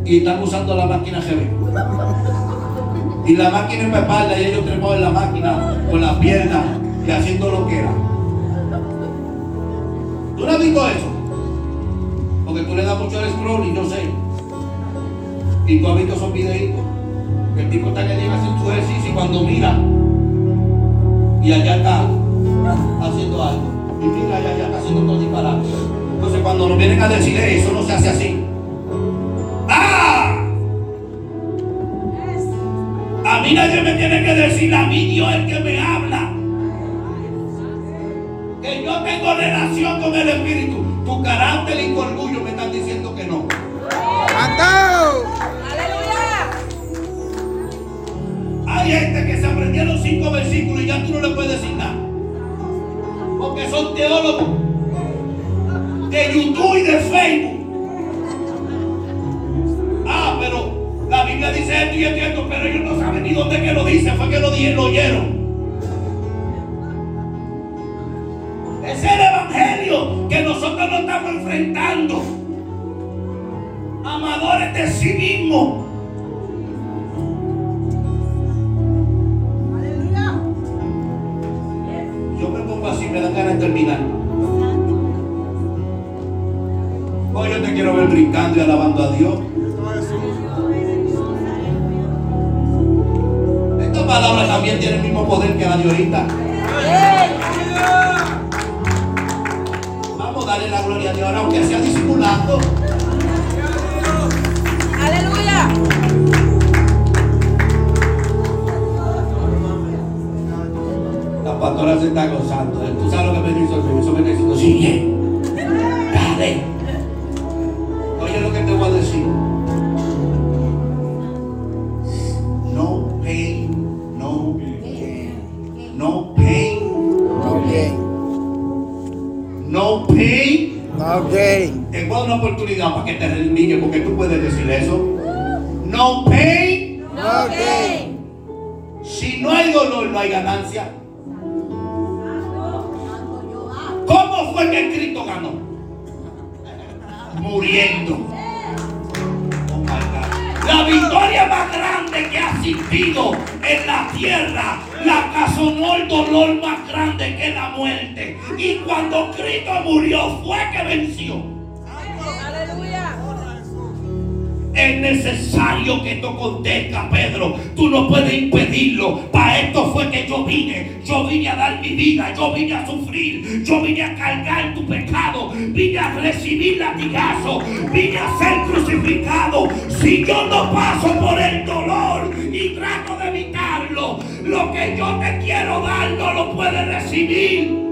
y están usando la máquina GB. Y la máquina espalda y ellos trepados en la máquina con las piernas y haciendo lo que era. ¿Tú no has visto eso? Porque tú le das mucho al scroll y yo sé. Y tú has visto esos videitos. El tipo está que llega a hacer su ejercicio y cuando mira y allá está haciendo algo. Y mira y allá está haciendo todo disparate. Entonces cuando nos vienen a decir "Eh, eso no se hace así. Que decir, a mí Dios es el que me habla. Que yo tengo relación con el Espíritu. Tu carácter y tu orgullo me están diciendo que no.
Aleluya.
Hay gente que se aprendieron cinco versículos y ya tú no le puedes decir nada. Porque son teólogos de YouTube y de Facebook. Dice esto y esto y esto, pero ellos no saben ni dónde que lo dice, fue que lo lo oyeron. Es el evangelio que nosotros nos estamos enfrentando. Amadores de sí mismos.
Aleluya.
Yo me pongo así, me dan ganas de terminar. Hoy yo te quiero ver brincando y alabando a Dios. Palabra también tiene el mismo poder que la de ahorita. Vamos a darle la gloria a Dios ahora, aunque sea disimulando.
Aleluya.
pastora se está gozando. Tú sabes lo que me dice el Señor. Eso me diciendo, sigue. Dale. Oye una oportunidad para que te redimigue porque tú puedes decir eso. Acontezca, Pedro. Tú no puedes impedirlo. Para esto fue que yo vine. Yo vine a dar mi vida. Yo vine a sufrir. Yo vine a cargar tu pecado. Vine a recibir latigazo. Vine a ser crucificado. Si yo no paso por el dolor y trato de evitarlo, lo que yo te quiero dar no lo puedes recibir.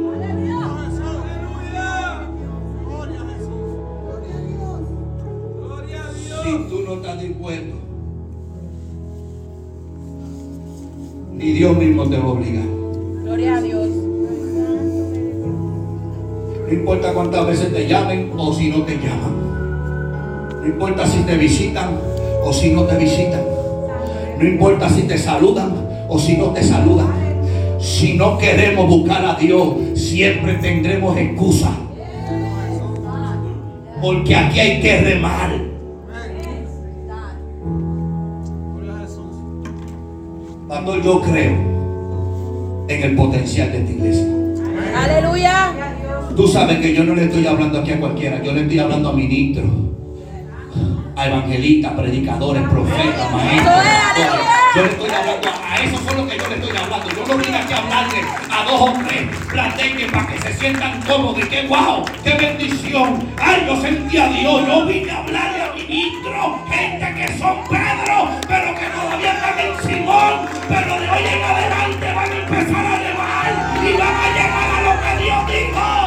Si tú no estás dispuesto, ni Dios mismo te va a obligar.
Gloria a Dios.
No importa cuántas veces te llamen o si no te llaman. No importa si te visitan o si no te visitan. No importa si te saludan o si no te saludan. Si no queremos buscar a Dios, siempre tendremos excusa. Porque aquí hay que remar. Pastor, yo creo en el potencial de esta iglesia.
Aleluya.
Tú sabes que yo no le estoy hablando aquí a cualquiera, yo le estoy hablando a ministros, a evangelistas, predicadores, profetas, maestros. Yo le estoy hablando a, a esos son los que yo le estoy hablando. Yo no vine aquí a hablarle a dos o tres plateques para que se sientan cómodos que wow, qué bendición. Ay, yo sentí a Dios. Yo vine a hablarle a ministros, gente que son Pedro, pero que todavía están en Simón, pero de hoy en adelante van a empezar a elevar y van a llegar a lo que Dios dijo.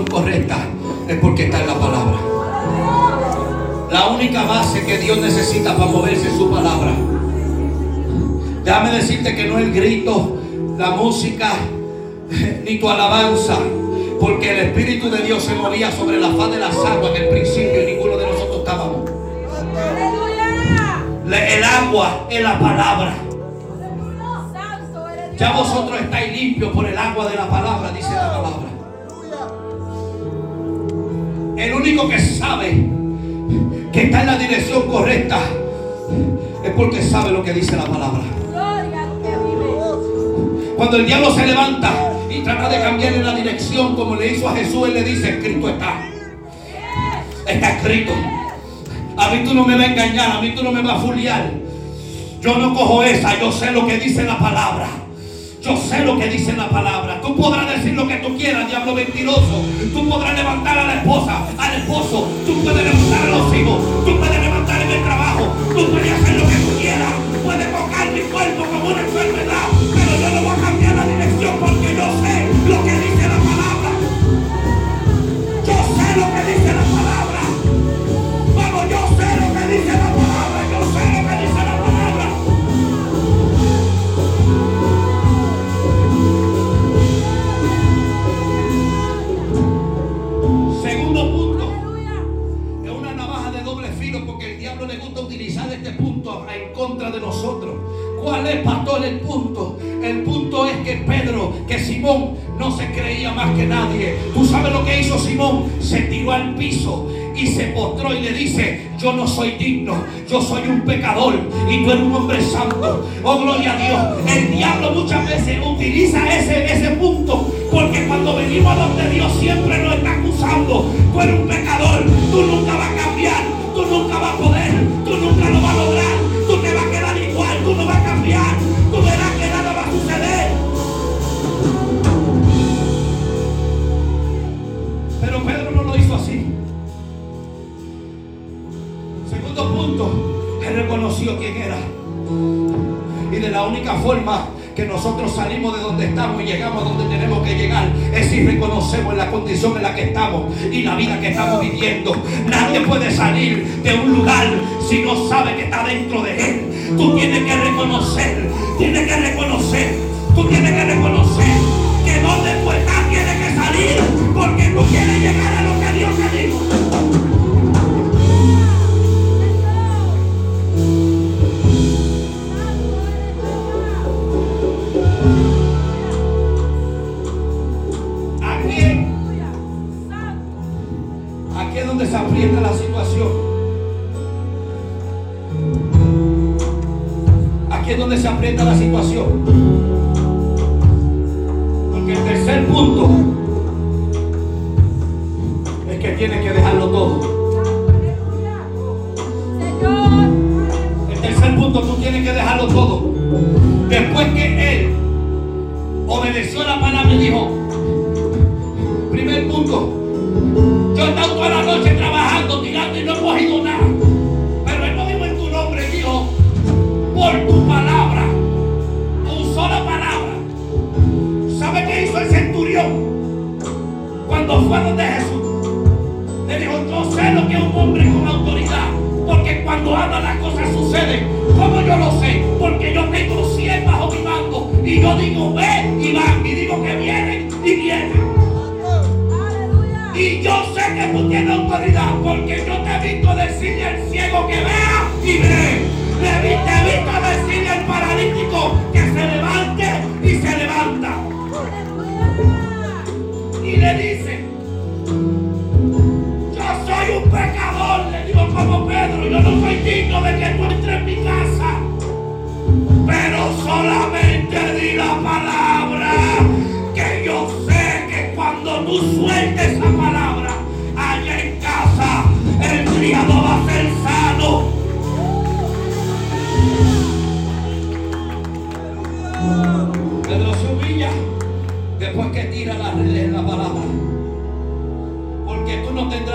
correcta es porque está en la palabra. La única base que Dios necesita para moverse es su palabra. Déjame decirte que no el grito, la música, ni tu alabanza, porque el Espíritu de Dios se movía sobre la sabe lo que dice la palabra. Cuando el diablo se levanta y trata de cambiar en la dirección como le hizo a Jesús, él le dice, escrito está. Está escrito. A mí tú no me vas a engañar, a mí tú no me vas a fuliar. Yo no cojo esa, yo sé lo que dice la palabra. Yo sé lo que dice la palabra. Tú podrás decir lo que tú quieras, diablo mentiroso. Tú podrás levantar a la esposa, al esposo. Tú puedes levantar a los hijos. Tú puedes levantar en el trabajo. Tú puedes hacer lo que tú quieras. Eres un hombre santo. Oh, gloria a Dios. El diablo muchas veces utiliza ese, ese punto porque cuando venimos a donde Dios siempre condición en la que estamos y la vida que estamos viviendo. Nadie puede salir de un lugar si no sabe que está dentro de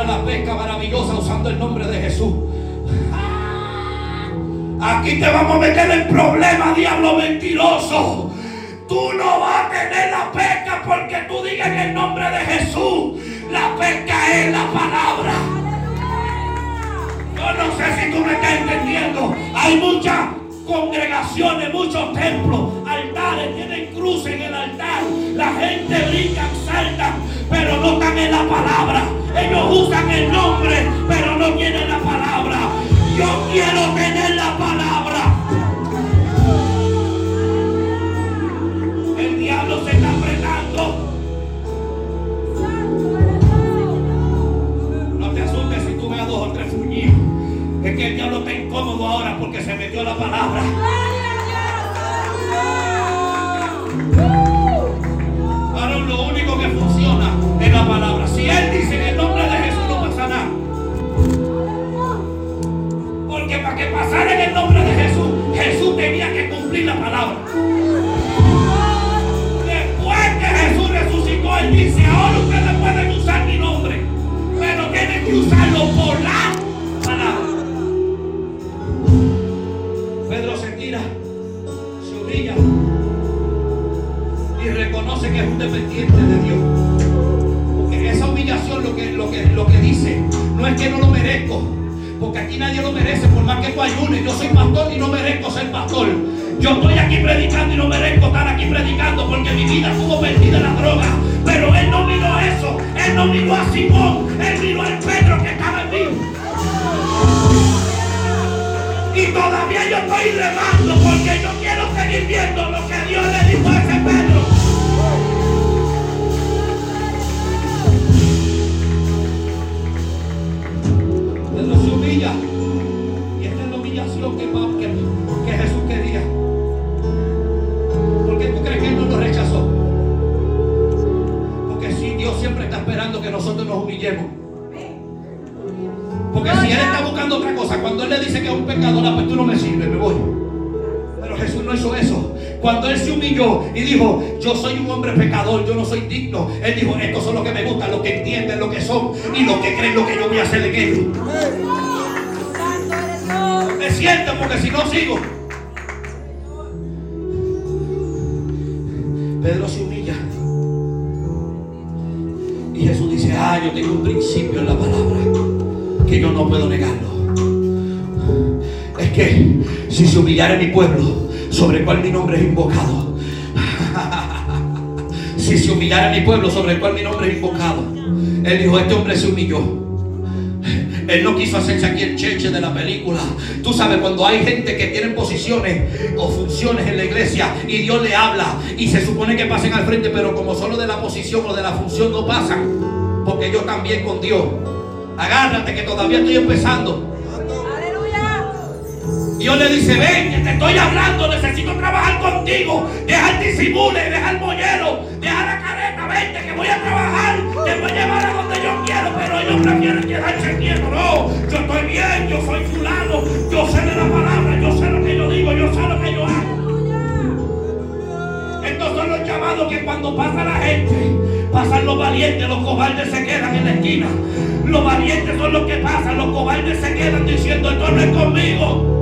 la pesca maravillosa usando el nombre de Jesús. Aquí te vamos a meter en problemas, diablo mentiroso. Tú no vas a tener la pesca porque tú digas en el nombre de Jesús. La pesca es la palabra. Yo no sé si tú me estás entendiendo. Hay muchas congregaciones, muchos templos, altares, tienen cruces en el altar. La gente brinca, salta, pero no están en la palabra. Ellos usan el nombre, pero no tienen la palabra. Yo quiero tener la palabra. El diablo se está apretando. No te asustes si tú veas dos o tres fuñidos. Es que el diablo está incómodo ahora porque se metió la palabra. Lo único que funciona es la palabra. Si él dice en el nombre de Jesús no pasa nada. Porque para que pasara en el nombre de Jesús, Jesús tenía que cumplir la palabra. Después que Jesús resucitó, él dice, ahora ustedes pueden usar mi nombre, pero tienen que usarlo por la palabra. Pedro se tira, se humilla y reconoce que es un dependiente de Dios. Lo que, lo que dice no es que no lo merezco. Porque aquí nadie lo merece, por más que tú ayunes. Yo soy pastor y no merezco ser pastor. Yo estoy aquí predicando y no merezco estar aquí predicando porque mi vida estuvo perdida en la droga. Pero él no miró eso. Él no miró a Simón. Él miró al Pedro que estaba en mí. Y todavía yo estoy remando porque yo quiero seguir viendo lo que Dios le dijo a Se humilla. Y esta es la humillación que, Jesús quería. ¿Por qué tú crees que Él no nos rechazó? Porque si Dios siempre está esperando que nosotros nos humillemos. Porque si Él está buscando otra cosa, cuando Él le dice que es un pecador, pues tú no me sirves, me voy. Pero Jesús no hizo eso. Cuando Él se humilló y dijo, yo soy un hombre pecador, yo no soy digno. Él dijo, estos son los que me gustan, los que entienden lo que son y los que creen lo que yo voy a hacer en ellos. Me siento porque si no sigo. Pedro se humilla. Y Jesús dice, ah, yo tengo un principio en la palabra que yo no puedo negarlo. Es que si se humillara mi pueblo, sobre el cual mi nombre es invocado. si se humillara mi pueblo, sobre el cual mi nombre es invocado. Él dijo, este hombre se humilló. Él no quiso hacerse aquí el cheche de la película. Tú sabes, cuando hay gente que tiene posiciones o funciones en la iglesia y Dios le habla y se supone que pasen al frente, pero como solo de la posición o de la función no pasan, porque ellos también con Dios. Agárrate que todavía estoy empezando. Dios le dice, ven, que te estoy hablando, necesito trabajar contigo. Deja el disimule, deja el mollero, deja la careta, vente, que voy a trabajar, te voy a llevar a donde yo quiero, pero ellos prefieren quedarse quietos. No, yo estoy bien, yo soy fulano, yo sé de la palabra, yo sé lo que yo digo, yo sé lo que yo hago. Estos son los llamados que cuando pasa la gente, pasan los valientes, los cobardes se quedan en la esquina. Los valientes son los que pasan, los cobardes se quedan diciendo, esto no es conmigo.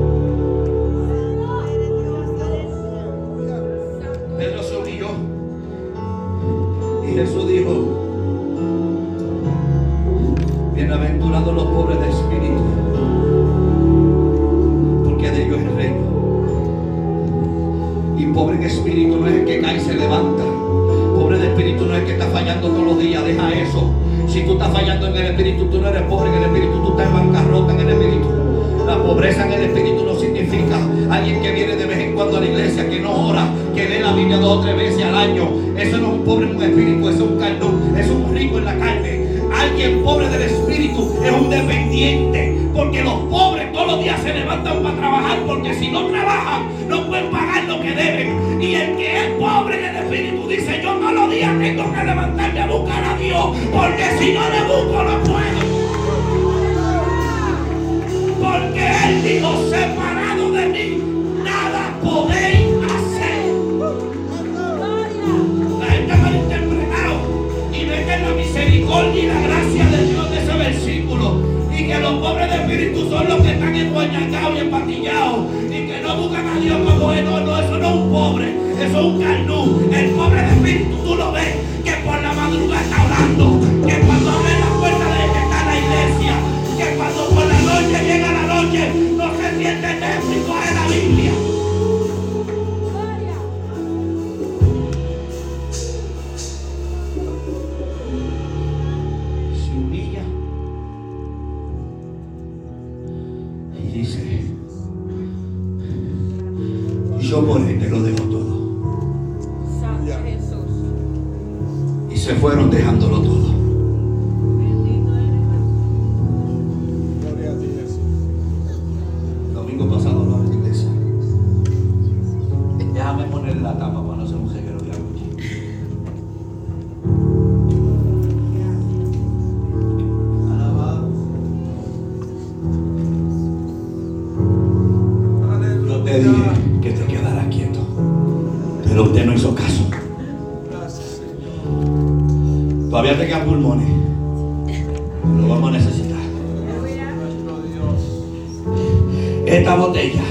Esta botella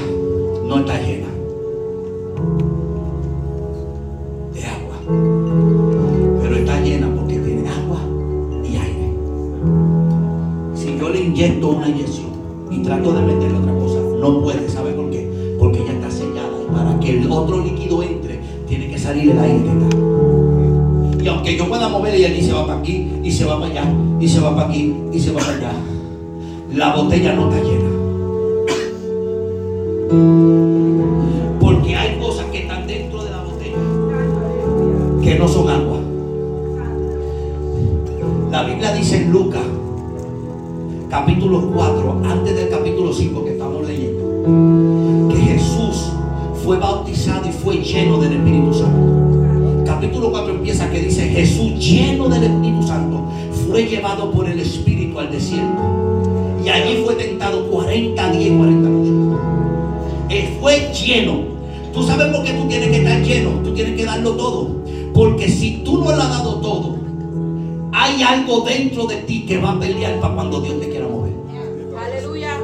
no está llena de agua, pero está llena porque tiene agua y aire. Si yo le inyecto una inyección y trato de meterle otra cosa, no puede, ¿sabe por qué? Porque ya está sellada y para que el otro líquido entre, tiene que salir el aire. Y aunque yo pueda mover él y se va para aquí, y se va para allá, y se va para aquí, y se va para allá, la botella no está llena. Algo dentro de ti que va a pelear para cuando Dios te quiera mover.
Aleluya.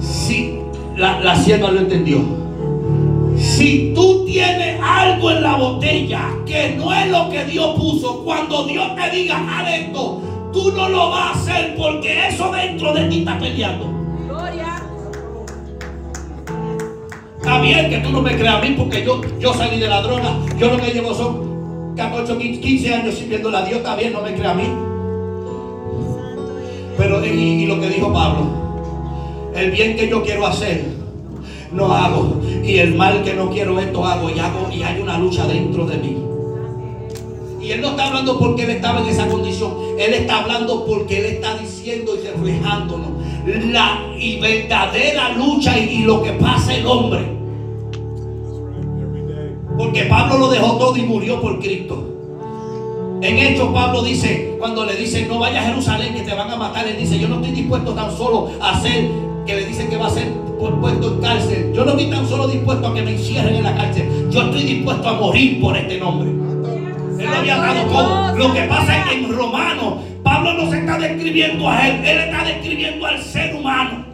Si la, la sierva lo entendió. Si tú tienes algo en la botella que no es lo que Dios puso, cuando Dios te diga haz esto, tú no lo vas a hacer porque eso dentro de ti está peleando.
Gloria.
Está bien que tú no me creas a mí porque yo, yo salí de la droga. Yo lo que llevo son 14, 15 años sirviendo a Dios. Está bien, no me crea a mí. Pero y, lo que dijo Pablo, el bien que yo quiero hacer, no hago. Y el mal que no quiero, esto hago y hago. Y hay una lucha dentro de mí. Y él no está hablando porque él estaba en esa condición. Él está hablando porque él está diciendo y reflejándonos la verdadera lucha y lo que pasa el hombre. Porque Pablo lo dejó todo y murió por Cristo. En Hechos Pablo dice, cuando le dicen no vayas a Jerusalén que te van a matar, él dice, yo no estoy dispuesto tan solo a hacer, que le dicen que va a ser pu- puesto en cárcel. Yo no estoy tan solo dispuesto a que me encierren en la cárcel. Yo estoy dispuesto a morir por este nombre. Él lo había dado todo. Lo que pasa es que en Romano, Pablo no se está describiendo a él, él está describiendo al ser humano.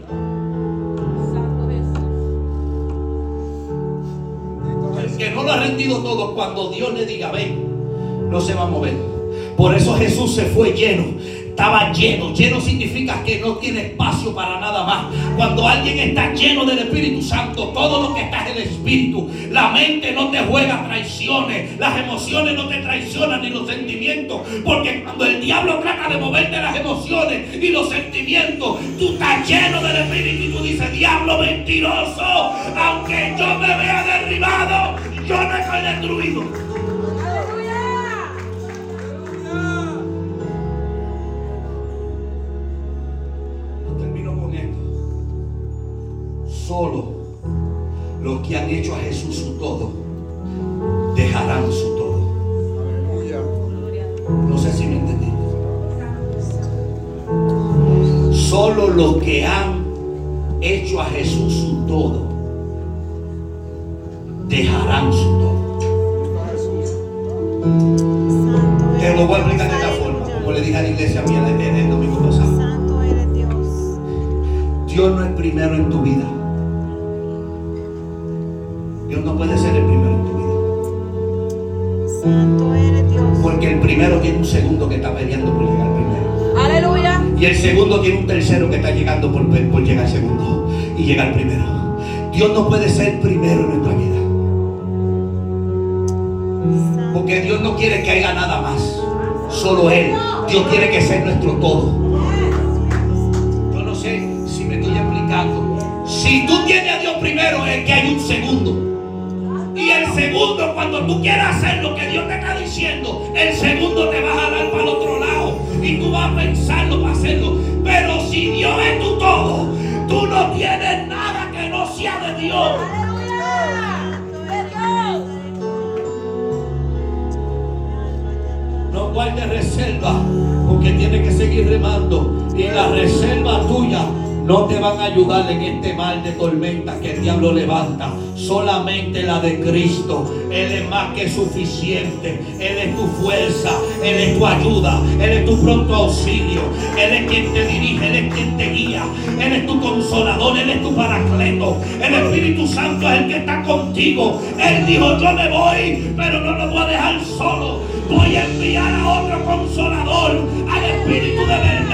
Que no lo ha rendido todo, cuando Dios le diga ven, no se va a mover. Por eso Jesús se fue lleno. Estaba lleno. Lleno significa que no tiene espacio para nada más. Cuando alguien está lleno del Espíritu Santo, todo lo que está es el Espíritu. La mente no te juega traiciones. Las emociones no te traicionan ni los sentimientos. Porque cuando el diablo trata de moverte las emociones y los sentimientos, tú estás lleno del Espíritu y tú dices, diablo mentiroso, aunque yo me vea derribado, yo no estoy destruido. Termino con esto. Solo los que han hecho a Jesús su todo dejarán su todo.
Aleluya.
No sé si me entendí. Solo los que han hecho a Jesús su todo dejarán su todo. Te lo voy a explicar de esta forma, como le dije a la iglesia mía el domingo
Dios
no es primero en tu vida. Dios no puede ser el primero en tu vida.
Santo eres Dios.
Porque el primero tiene un segundo que está peleando por llegar primero.
Aleluya.
Y el segundo tiene un tercero que está llegando por, por llegar segundo y llegar primero. Dios no puede ser primero en nuestra vida. Porque Dios no quiere que haya nada más. Solo Él. Dios tiene que ser nuestro todo. Si tú tienes a Dios primero, es que hay un segundo. Y el segundo, cuando tú quieras hacer lo que Dios te está diciendo, el segundo te va a jalar para el otro lado. Y tú vas a pensarlo para hacerlo. Pero si Dios es tu todo, tú no tienes nada que no sea de Dios. No guardes reserva, porque tienes que seguir remando. Y la reserva tuya no te van a ayudar en este mal de tormenta que el diablo levanta. Solamente la de Cristo. Él es más que suficiente. Él es tu fuerza. Él es tu ayuda. Él es tu pronto auxilio. Él es quien te dirige. Él es quien te guía. Él es tu consolador. Él es tu paracleto. El Espíritu Santo es el que está contigo. Él dijo, yo me voy, pero no lo voy a dejar solo. Voy a enviar a otro consolador, al Espíritu de verdad.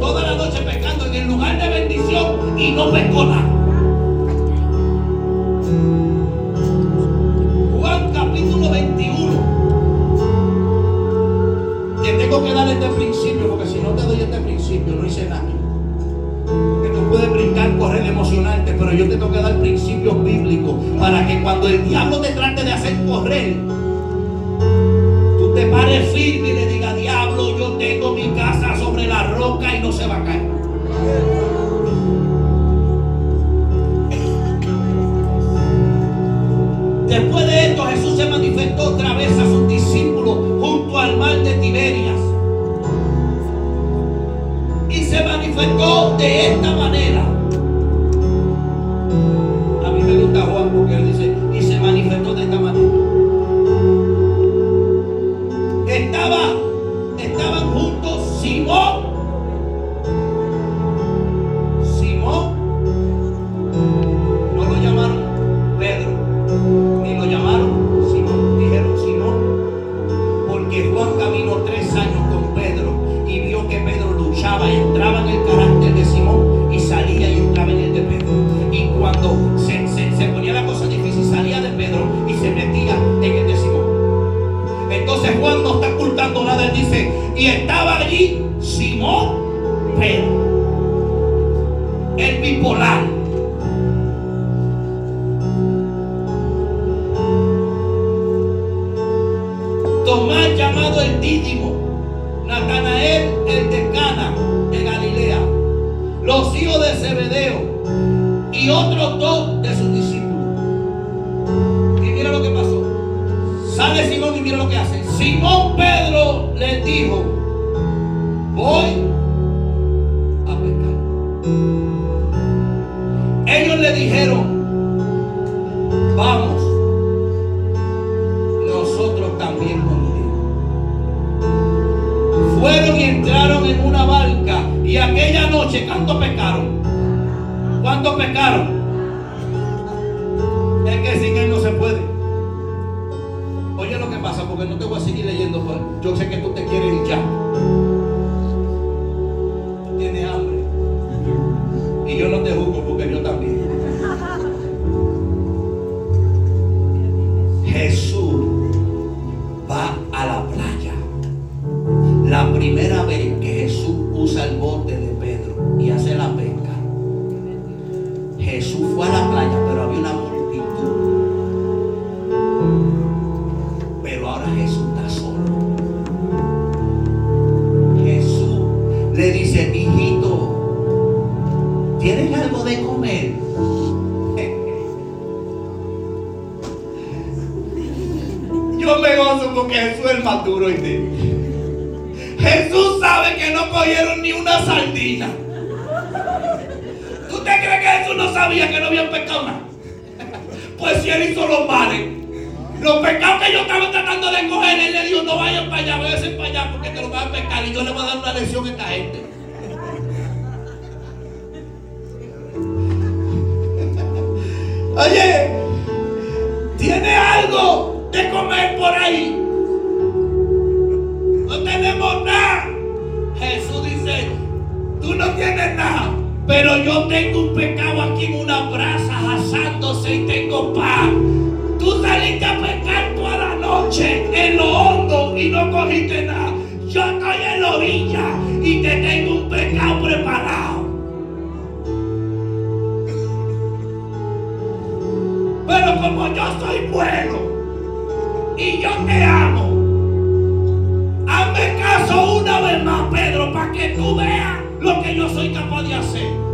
toda la noche pecando en el lugar de bendición y no pecó nada. sabía que no habían pecado nada. Pues si él hizo los males. Los pecados que yo estaba tratando de coger, él le dijo, no vayan para allá, vayan para allá porque te lo van a pecar y yo le voy a dar una lección a esta gente. Oye, tiene algo de comer por ahí. No tenemos nada. Jesús dice, tú no tienes nada. Pero yo tengo un pecado aquí en una brasa asándose y tengo paz. Tú saliste a pecar toda la noche en lo hondo y no cogiste nada. Yo estoy en la orilla y te tengo un pecado preparado. Pero como yo soy bueno y yo te amo, hazme caso una vez más, Pedro, para que tú veas lo que yo soy capaz de hacer.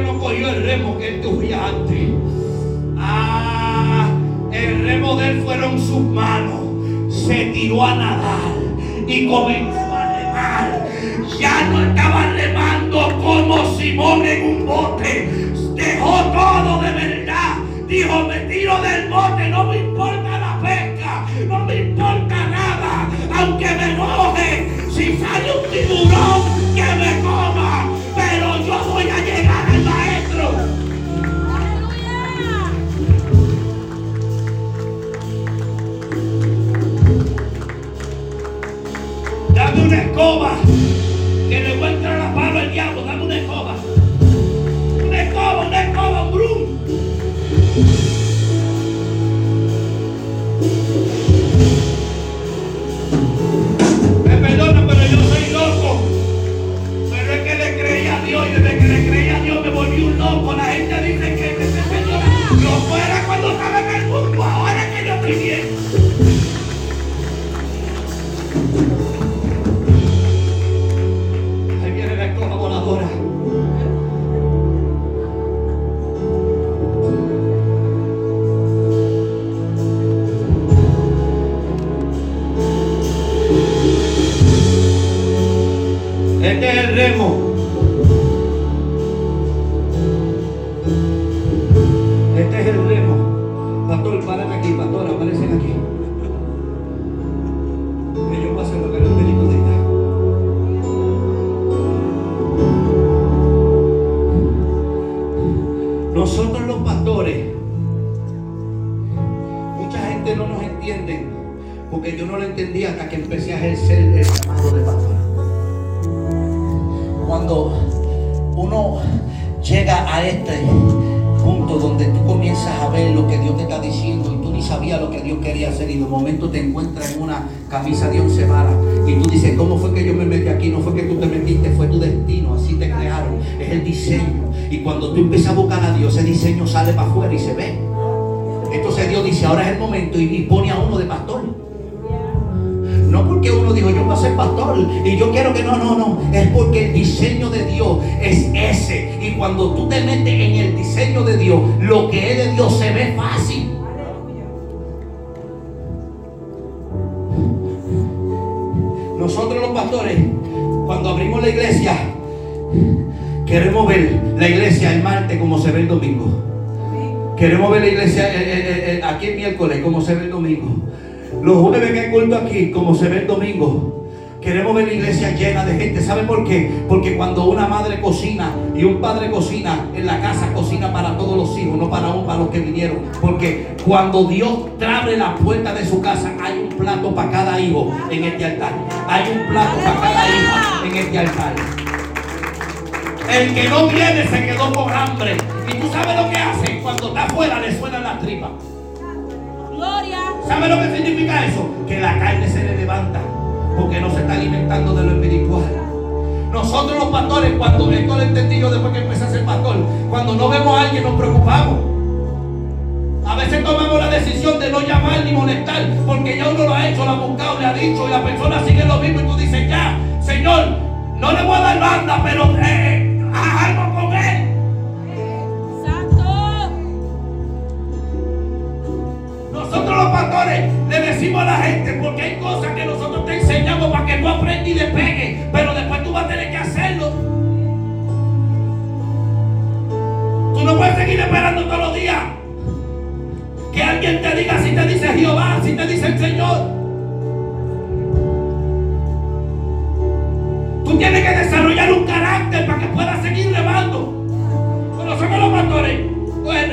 No cogió el remo que él cogía antes. Ah, el remo de él fueron sus manos. Se tiró a nadar y comenzó a remar. Ya no estaba remando como Simón en un bote. Dejó todo de verdad. Dijo, me tiro del bote, no me importa Roma remo. Este es el remo. Pastor, paren aquí, pastor, aparecen aquí. Que yo pase lo que el médico diga. Nosotros los pastores, mucha gente no nos entiende, porque yo no lo entendía hasta que empecé a ejercer el diciendo y tú ni sabías lo que Dios quería hacer y de momento te encuentras en una camisa de once varas y tú dices, ¿cómo fue que yo me metí aquí? No fue que tú te metiste, fue tu destino, así te crearon, es el diseño. Y cuando tú empiezas a buscar a Dios, ese diseño sale para afuera y se ve. Entonces Dios dice, ahora es el momento y, pone a uno de pastor. No porque uno dijo, yo voy a ser pastor y yo quiero que no, no, no. Es porque el diseño de Dios es ese. Y cuando tú te metes en el diseño de Dios, lo que es de Dios se ve fácil. Queremos ver la iglesia eh, eh, eh, aquí el miércoles como se ve el domingo. Los jueves que hay culto aquí como se ve el domingo. Queremos ver la iglesia llena de gente. ¿Sabe por qué? Porque cuando una madre cocina y un padre cocina, en la casa cocina para todos los hijos, no para uno, para los que vinieron. Porque cuando Dios abre la puerta de su casa, hay un plato para cada hijo en este altar. Hay un plato para cada hija en este altar. El que no viene se quedó con hambre. Y tú sabes lo que hace. Cuando está afuera le suenan las tripas.
Gloria.
¿Sabe lo que significa eso? Que la carne se le levanta porque no se está alimentando de lo espiritual. Nosotros los pastores, cuando esto lo entendí yo después que empecé a ser pastor, cuando no vemos a alguien nos preocupamos. A veces tomamos la decisión de no llamar ni molestar porque ya uno lo ha hecho, lo ha buscado, le ha dicho y la persona sigue lo mismo y tú dices, ya, Señor, no le voy a dar banda, pero eh, haz algo con él. Los pastores le decimos a la gente porque hay cosas que nosotros te enseñamos para que tú aprendas y despegues, pero después tú vas a tener que hacerlo. Tú no puedes seguir esperando todos los días que alguien te diga si te dice Jehová, si te dice el Señor. Tú tienes que desarrollar un carácter para que puedas seguir remando. Cuando somos los pastores, coge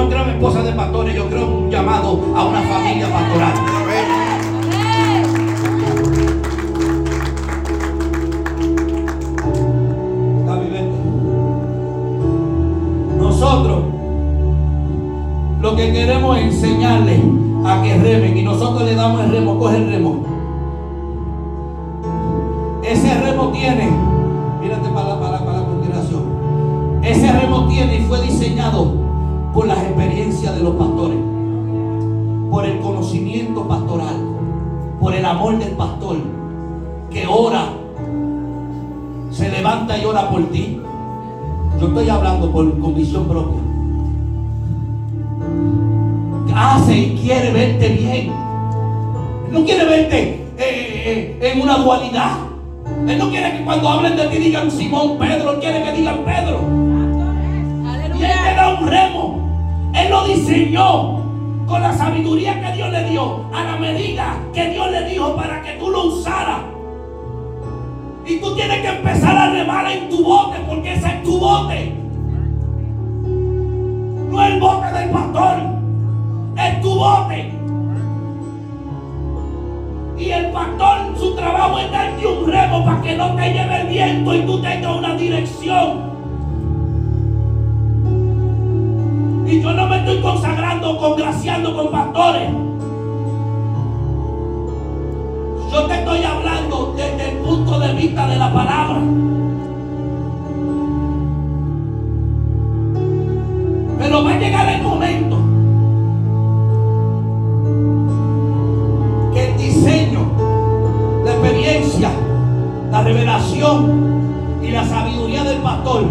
no creo en de pastores, yo creo en un llamado a una familia pastoral. Está viviendo. Nosotros lo que queremos es enseñarles a que remen y nosotros le damos el remo, coge el remo. Ese remo tiene, mírate para para, para la congregación. Ese remo tiene y fue diseñado por las experiencias de los pastores, por el conocimiento pastoral, por el amor del pastor que ora se levanta y ora por ti. Yo estoy hablando por convicción propia. Hace y quiere verte bien. Él no quiere verte eh, eh, en una dualidad. Él no quiere que cuando hablen de ti digan Simón, Pedro. Él quiere que digan Pedro. Y Él te da un remo. Él lo diseñó con la sabiduría que Dios le dio, a la medida que Dios le dijo para que tú lo usaras. Y tú tienes que empezar a remar en tu bote, porque ese es tu bote. No es el bote del pastor, es tu bote. Y el pastor, su trabajo es darte un remo para que no te lleve el viento y tú tengas una dirección. Y yo no me estoy consagrando, congraciando con pastores. Yo te estoy hablando desde el punto de vista de la palabra. Pero va a llegar el momento que el diseño, la experiencia, la revelación y la sabiduría del pastor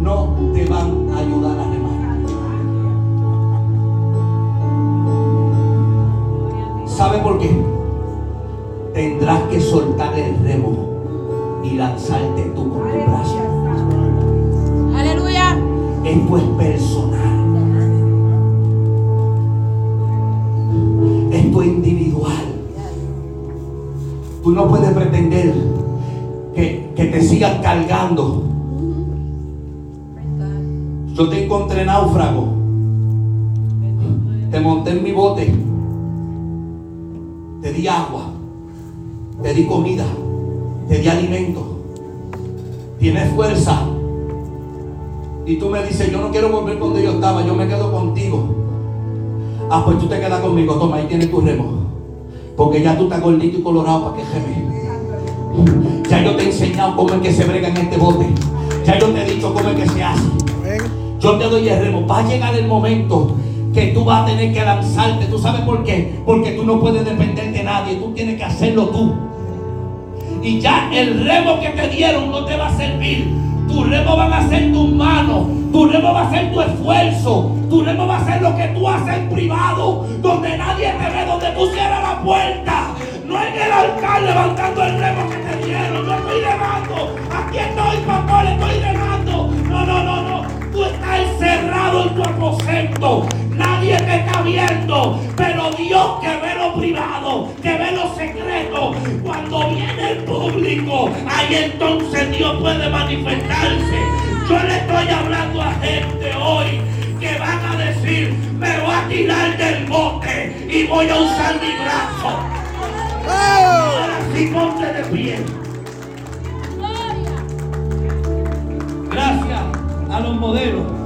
no te van a ayudar a ¿Sabe por qué? Tendrás que soltar el remo y lanzarte tú con tu brazo.
Aleluya.
Esto es personal. Esto es individual. Tú no puedes pretender que, que te sigan cargando. Yo te encontré náufrago. Te monté en mi bote. Te di agua. Te di comida. Te di alimento. Tienes fuerza. Y tú me dices, yo no quiero volver donde yo estaba, yo me quedo contigo. Ah, pues tú te quedas conmigo, toma, ahí tienes tu remo. Porque ya tú estás gordito y colorado para que geme. Ya yo te he enseñado cómo es que se brega en este bote. Ya yo te he dicho cómo es que se hace. Yo te doy el remo. Va a llegar el momento que tú vas a tener que lanzarte. ¿Tú sabes por qué? Porque tú no puedes depender de nadie. Tú tienes que hacerlo tú. Y ya el remo que te dieron no te va a servir. Tu remo van a ser tus manos. Tu remo va a ser tu esfuerzo. Tu remo va a ser lo que tú haces en privado. Donde nadie te ve, donde tú cierras la puerta. No en el altar levantando el remo que te dieron. Yo estoy remando. Aquí estoy, pastor, estoy remando. No, no, no, no. Tú estás encerrado en tu aposento. Nadie te está viendo. Pero Dios que ve lo privado, que ve lo secreto. Cuando viene el público, ahí entonces Dios puede manifestarse. Yo le estoy hablando a gente hoy que van a decir, me voy a tirar del bote y voy a usar mi brazo. Ahora sí ponte de pie. Gracias a los modelos.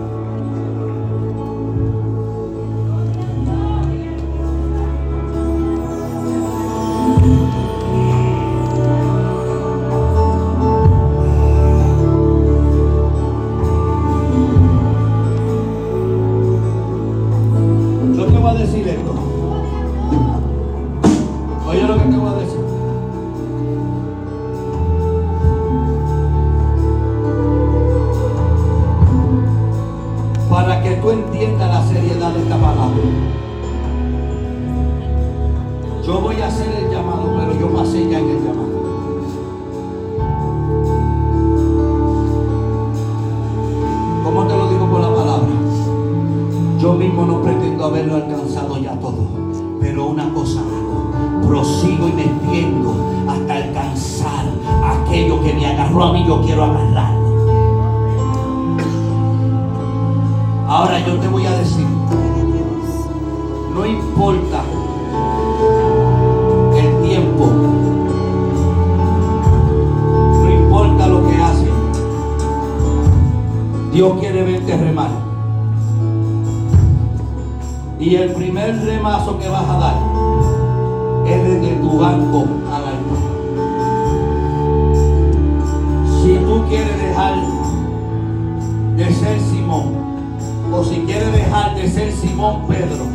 de ser Simón Pedro.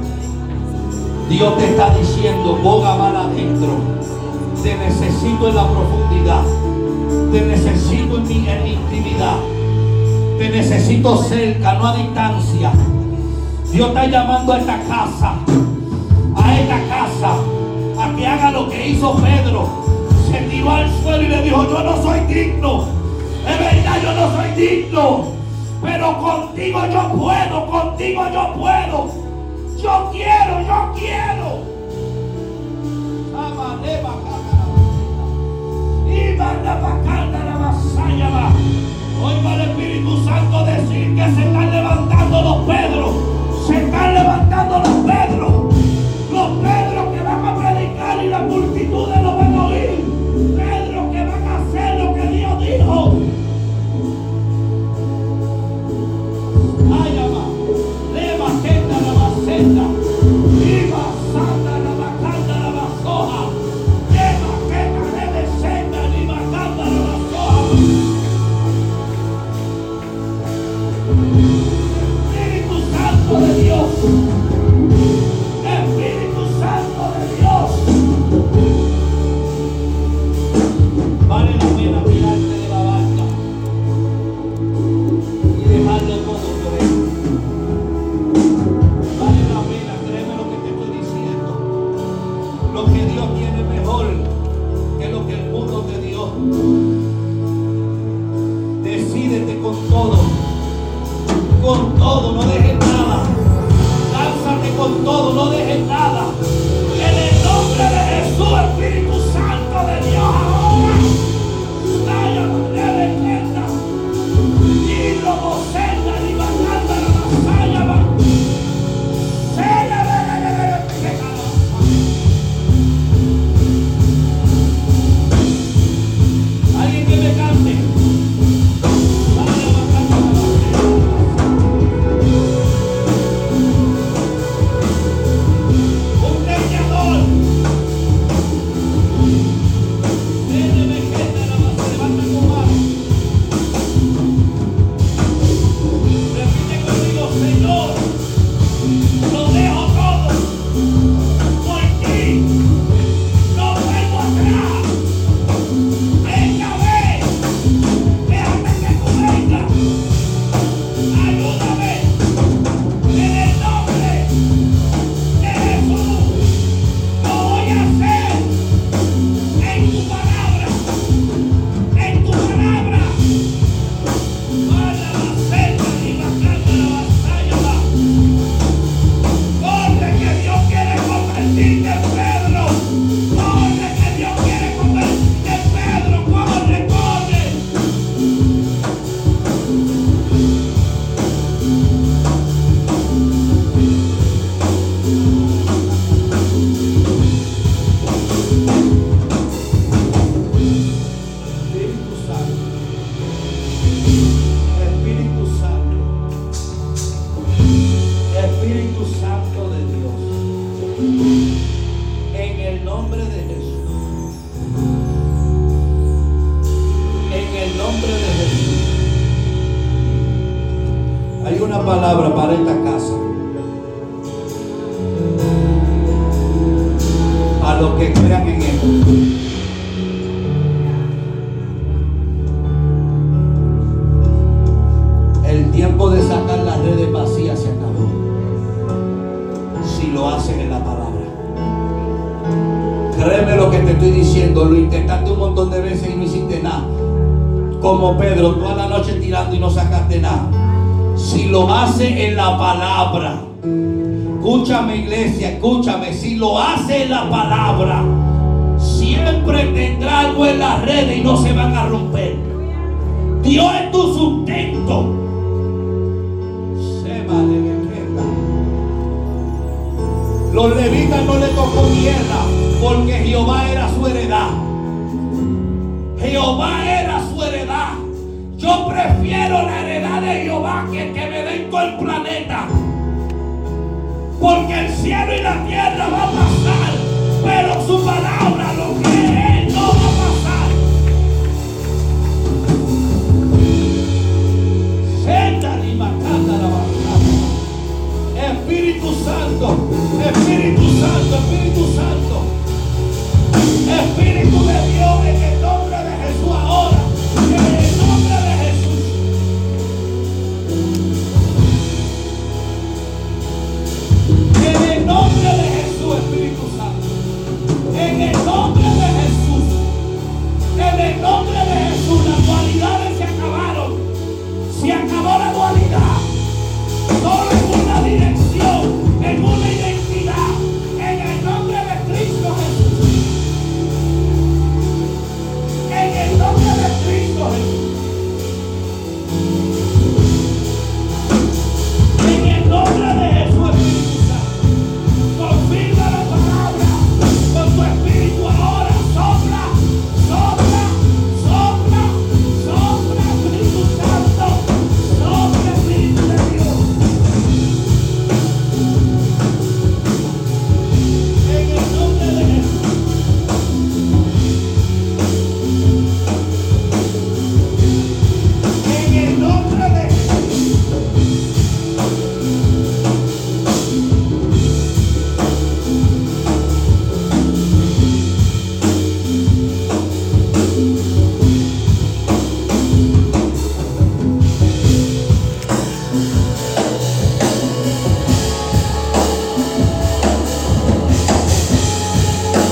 Dios te está diciendo, boga mal adentro. Te necesito en la profundidad. Te necesito en mi, en mi intimidad. Te necesito cerca, no a distancia. Dios está llamando a esta casa, a esta casa, a que haga lo que hizo Pedro. Se tiró al suelo y le dijo, yo no soy digno. Es verdad, yo no soy digno pero contigo yo puedo, contigo yo puedo. Yo quiero, yo quiero. Y manda para la vasalla va. Oiga el Espíritu Santo decir que se están levantando los Pedros. Se están levantando los Pedros.